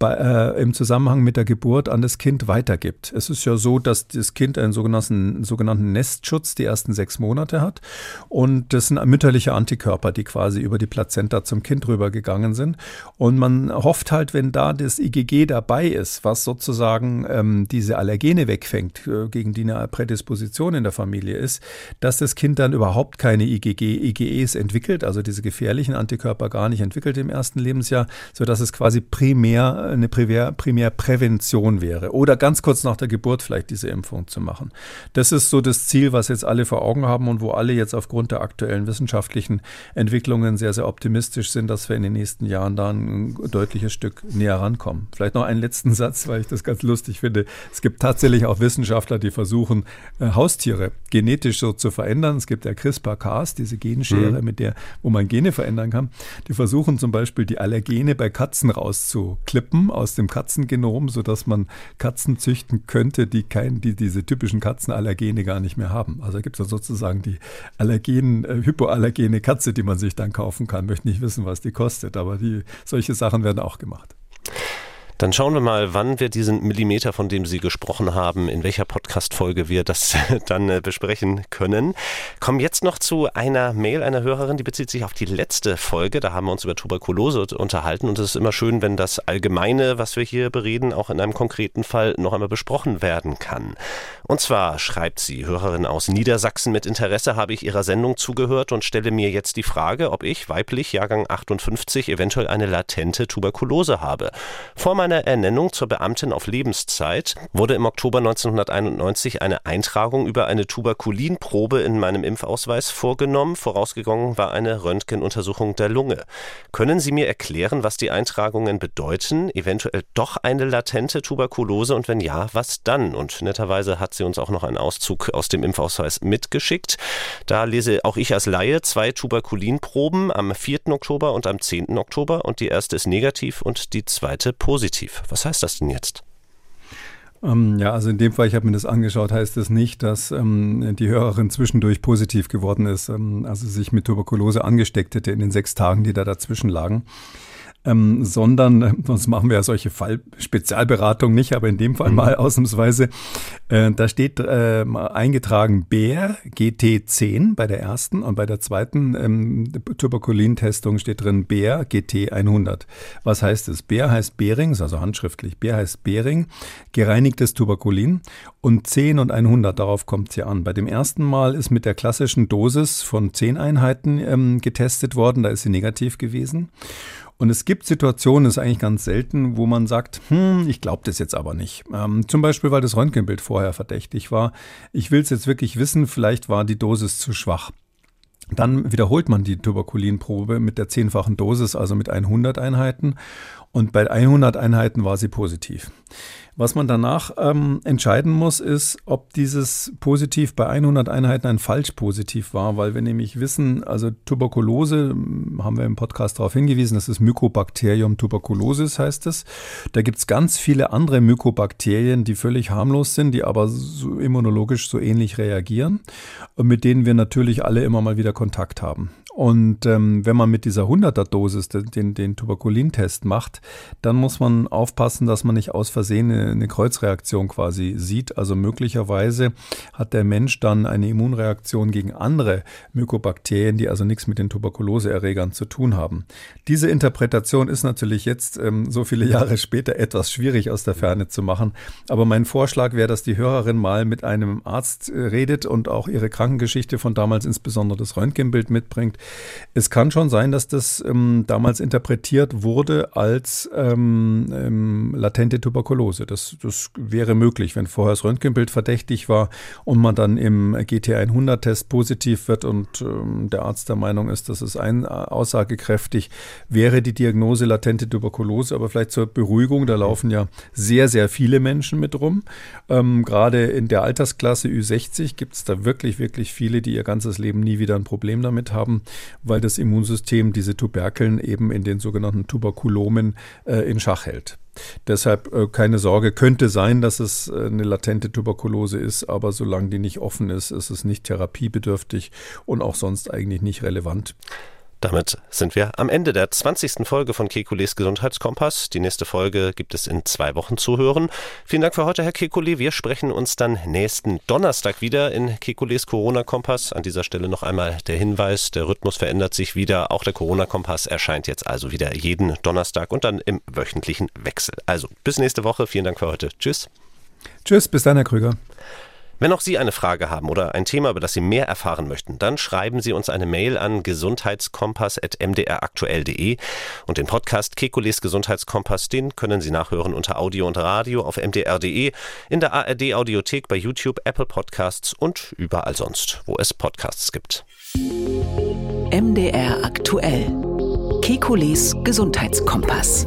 bei, äh, im Zusammenhang mit der Geburt an das Kind weitergibt. Es ist ja so, dass das Kind einen sogenannten, sogenannten Nestschutz die ersten sechs Monate hat. Und das sind mütterliche Antikörper, die quasi über die Plazenta zum Kind rübergegangen sind. Und man hofft halt, wenn da das IgG dabei ist, was sozusagen ähm, diese Allergene wegfängt, äh, gegen die eine Prädisposition in der Familie ist, dass das Kind dann überhaupt keine IgG, IgEs entwickelt, also diese gefährlichen Antikörper gar nicht entwickelt im ersten Lebensjahr, sodass es quasi primär eine Primär, Primärprävention wäre. Oder ganz kurz nach der Geburt vielleicht diese Impfung zu machen. Das ist so das Ziel, was jetzt alle vor Augen haben und wo alle jetzt aufgrund der aktuellen wissenschaftlichen Entwicklungen sehr, sehr optimistisch sind, dass wir in den nächsten Jahren da ein deutliches Stück näher rankommen. Vielleicht noch einen letzten Satz, weil ich das ganz lustig finde. Es gibt tatsächlich auch Wissenschaftler, die versuchen, äh, Haustiere genetisch so zu verändern. Es gibt ja CRISPR-Cas, diese Genschere, mhm. mit der, wo man Gene verändern kann. Die versuchen zum Beispiel die Allergene bei Katzen rauszuklippen Genom aus dem Katzengenom, sodass man Katzen züchten könnte, die, kein, die diese typischen Katzenallergene gar nicht mehr haben. Also gibt es sozusagen die Allergen, äh, hypoallergene Katze, die man sich dann kaufen kann. Möchte nicht wissen, was die kostet, aber die, solche Sachen werden auch gemacht. Dann schauen wir mal, wann wir diesen Millimeter, von dem Sie gesprochen haben, in welcher Podcast-Folge wir das dann äh, besprechen können. Kommen jetzt noch zu einer Mail einer Hörerin, die bezieht sich auf die letzte Folge. Da haben wir uns über Tuberkulose unterhalten und es ist immer schön, wenn das Allgemeine, was wir hier bereden, auch in einem konkreten Fall noch einmal besprochen werden kann. Und zwar schreibt sie, Hörerin aus Niedersachsen, mit Interesse habe ich ihrer Sendung zugehört und stelle mir jetzt die Frage, ob ich, weiblich, Jahrgang 58, eventuell eine latente Tuberkulose habe. Vor meiner meiner Ernennung zur Beamtin auf Lebenszeit wurde im Oktober 1991 eine Eintragung über eine Tuberkulinprobe in meinem Impfausweis vorgenommen. Vorausgegangen war eine Röntgenuntersuchung der Lunge. Können Sie mir erklären, was die Eintragungen bedeuten? Eventuell doch eine latente Tuberkulose und wenn ja, was dann? Und netterweise hat sie uns auch noch einen Auszug aus dem Impfausweis mitgeschickt. Da lese auch ich als Laie zwei Tuberkulinproben am 4. Oktober und am 10. Oktober und die erste ist negativ und die zweite positiv positiv. Was heißt das denn jetzt? Ähm, ja, also in dem Fall, ich habe mir das angeschaut, heißt es das nicht, dass ähm, die Hörerin zwischendurch positiv geworden ist, ähm, also sich mit Tuberkulose angesteckt hätte in den sechs Tagen, die da dazwischen lagen. Ähm, sondern, äh, sonst machen wir ja solche Fallspezialberatungen nicht, aber in dem Fall mhm. mal ausnahmsweise, äh, da steht äh, eingetragen Bär GT10 bei der ersten und bei der zweiten ähm, Tuberkulin-Testung steht drin Bär GT100. Was heißt es? Bär heißt Bering, also handschriftlich, Bär heißt Bering, gereinigtes Tuberkulin und 10 und 100, darauf kommt es ja an. Bei dem ersten Mal ist mit der klassischen Dosis von 10 Einheiten ähm, getestet worden, da ist sie negativ gewesen. Und es gibt Situationen, das ist eigentlich ganz selten, wo man sagt, hm, ich glaube das jetzt aber nicht. Ähm, zum Beispiel, weil das Röntgenbild vorher verdächtig war. Ich will es jetzt wirklich wissen, vielleicht war die Dosis zu schwach. Dann wiederholt man die Tuberkulinprobe mit der zehnfachen Dosis, also mit 100 Einheiten. Und bei 100 Einheiten war sie positiv. Was man danach ähm, entscheiden muss, ist, ob dieses Positiv bei 100 Einheiten ein Falsch-Positiv war, weil wir nämlich wissen, also Tuberkulose, hm, haben wir im Podcast darauf hingewiesen, das ist Mycobacterium tuberculosis heißt es. Da gibt es ganz viele andere Mykobakterien, die völlig harmlos sind, die aber so immunologisch so ähnlich reagieren und mit denen wir natürlich alle immer mal wieder Kontakt haben. Und ähm, wenn man mit dieser 100er-Dosis den, den Tuberkulintest macht, dann muss man aufpassen, dass man nicht aus Versehen eine, eine, Kreuzreaktion quasi sieht. Also möglicherweise hat der Mensch dann eine Immunreaktion gegen andere Mykobakterien, die also nichts mit den Tuberkuloseerregern zu tun haben. Diese Interpretation ist natürlich jetzt ähm, so viele Jahre später etwas schwierig aus der Ferne zu machen. Aber mein Vorschlag wäre, dass die Hörerin mal mit einem Arzt äh, redet und auch ihre Krankengeschichte von damals, insbesondere das Röntgenbild mitbringt es kann schon sein, dass das ähm, damals interpretiert wurde als ähm, ähm, latente Tuberkulose. Das, das wäre möglich, wenn vorher das Röntgenbild verdächtig war und man dann im GT100-Test positiv wird und ähm, der Arzt der Meinung ist, dass es ein, aussagekräftig wäre die Diagnose latente Tuberkulose. Aber vielleicht zur Beruhigung, da laufen ja sehr, sehr viele Menschen mit rum. Ähm, gerade in der Altersklasse Ü60 gibt es da wirklich, wirklich viele, die ihr ganzes Leben nie wieder ein Problem damit haben weil das Immunsystem diese Tuberkeln eben in den sogenannten Tuberkulomen äh, in Schach hält. Deshalb äh, keine Sorge, könnte sein, dass es äh, eine latente Tuberkulose ist, aber solange die nicht offen ist, ist es nicht therapiebedürftig und auch sonst eigentlich nicht relevant. Damit sind wir am Ende der 20. Folge von Kekules Gesundheitskompass. Die nächste Folge gibt es in zwei Wochen zu hören. Vielen Dank für heute, Herr Kekule. Wir sprechen uns dann nächsten Donnerstag wieder in Kekules Corona-Kompass. An dieser Stelle noch einmal der Hinweis, der Rhythmus verändert sich wieder. Auch der Corona-Kompass erscheint jetzt also wieder jeden Donnerstag und dann im wöchentlichen Wechsel. Also bis nächste Woche. Vielen Dank für heute. Tschüss. Tschüss, bis dann, Herr Krüger. Wenn auch Sie eine Frage haben oder ein Thema, über das Sie mehr erfahren möchten, dann schreiben Sie uns eine Mail an gesundheitskompass.mdraktuell.de und den Podcast Kekules Gesundheitskompass, den können Sie nachhören unter Audio und Radio auf mdr.de, in der ARD Audiothek bei YouTube, Apple Podcasts und überall sonst, wo es Podcasts gibt. MDR aktuell. Kekules Gesundheitskompass.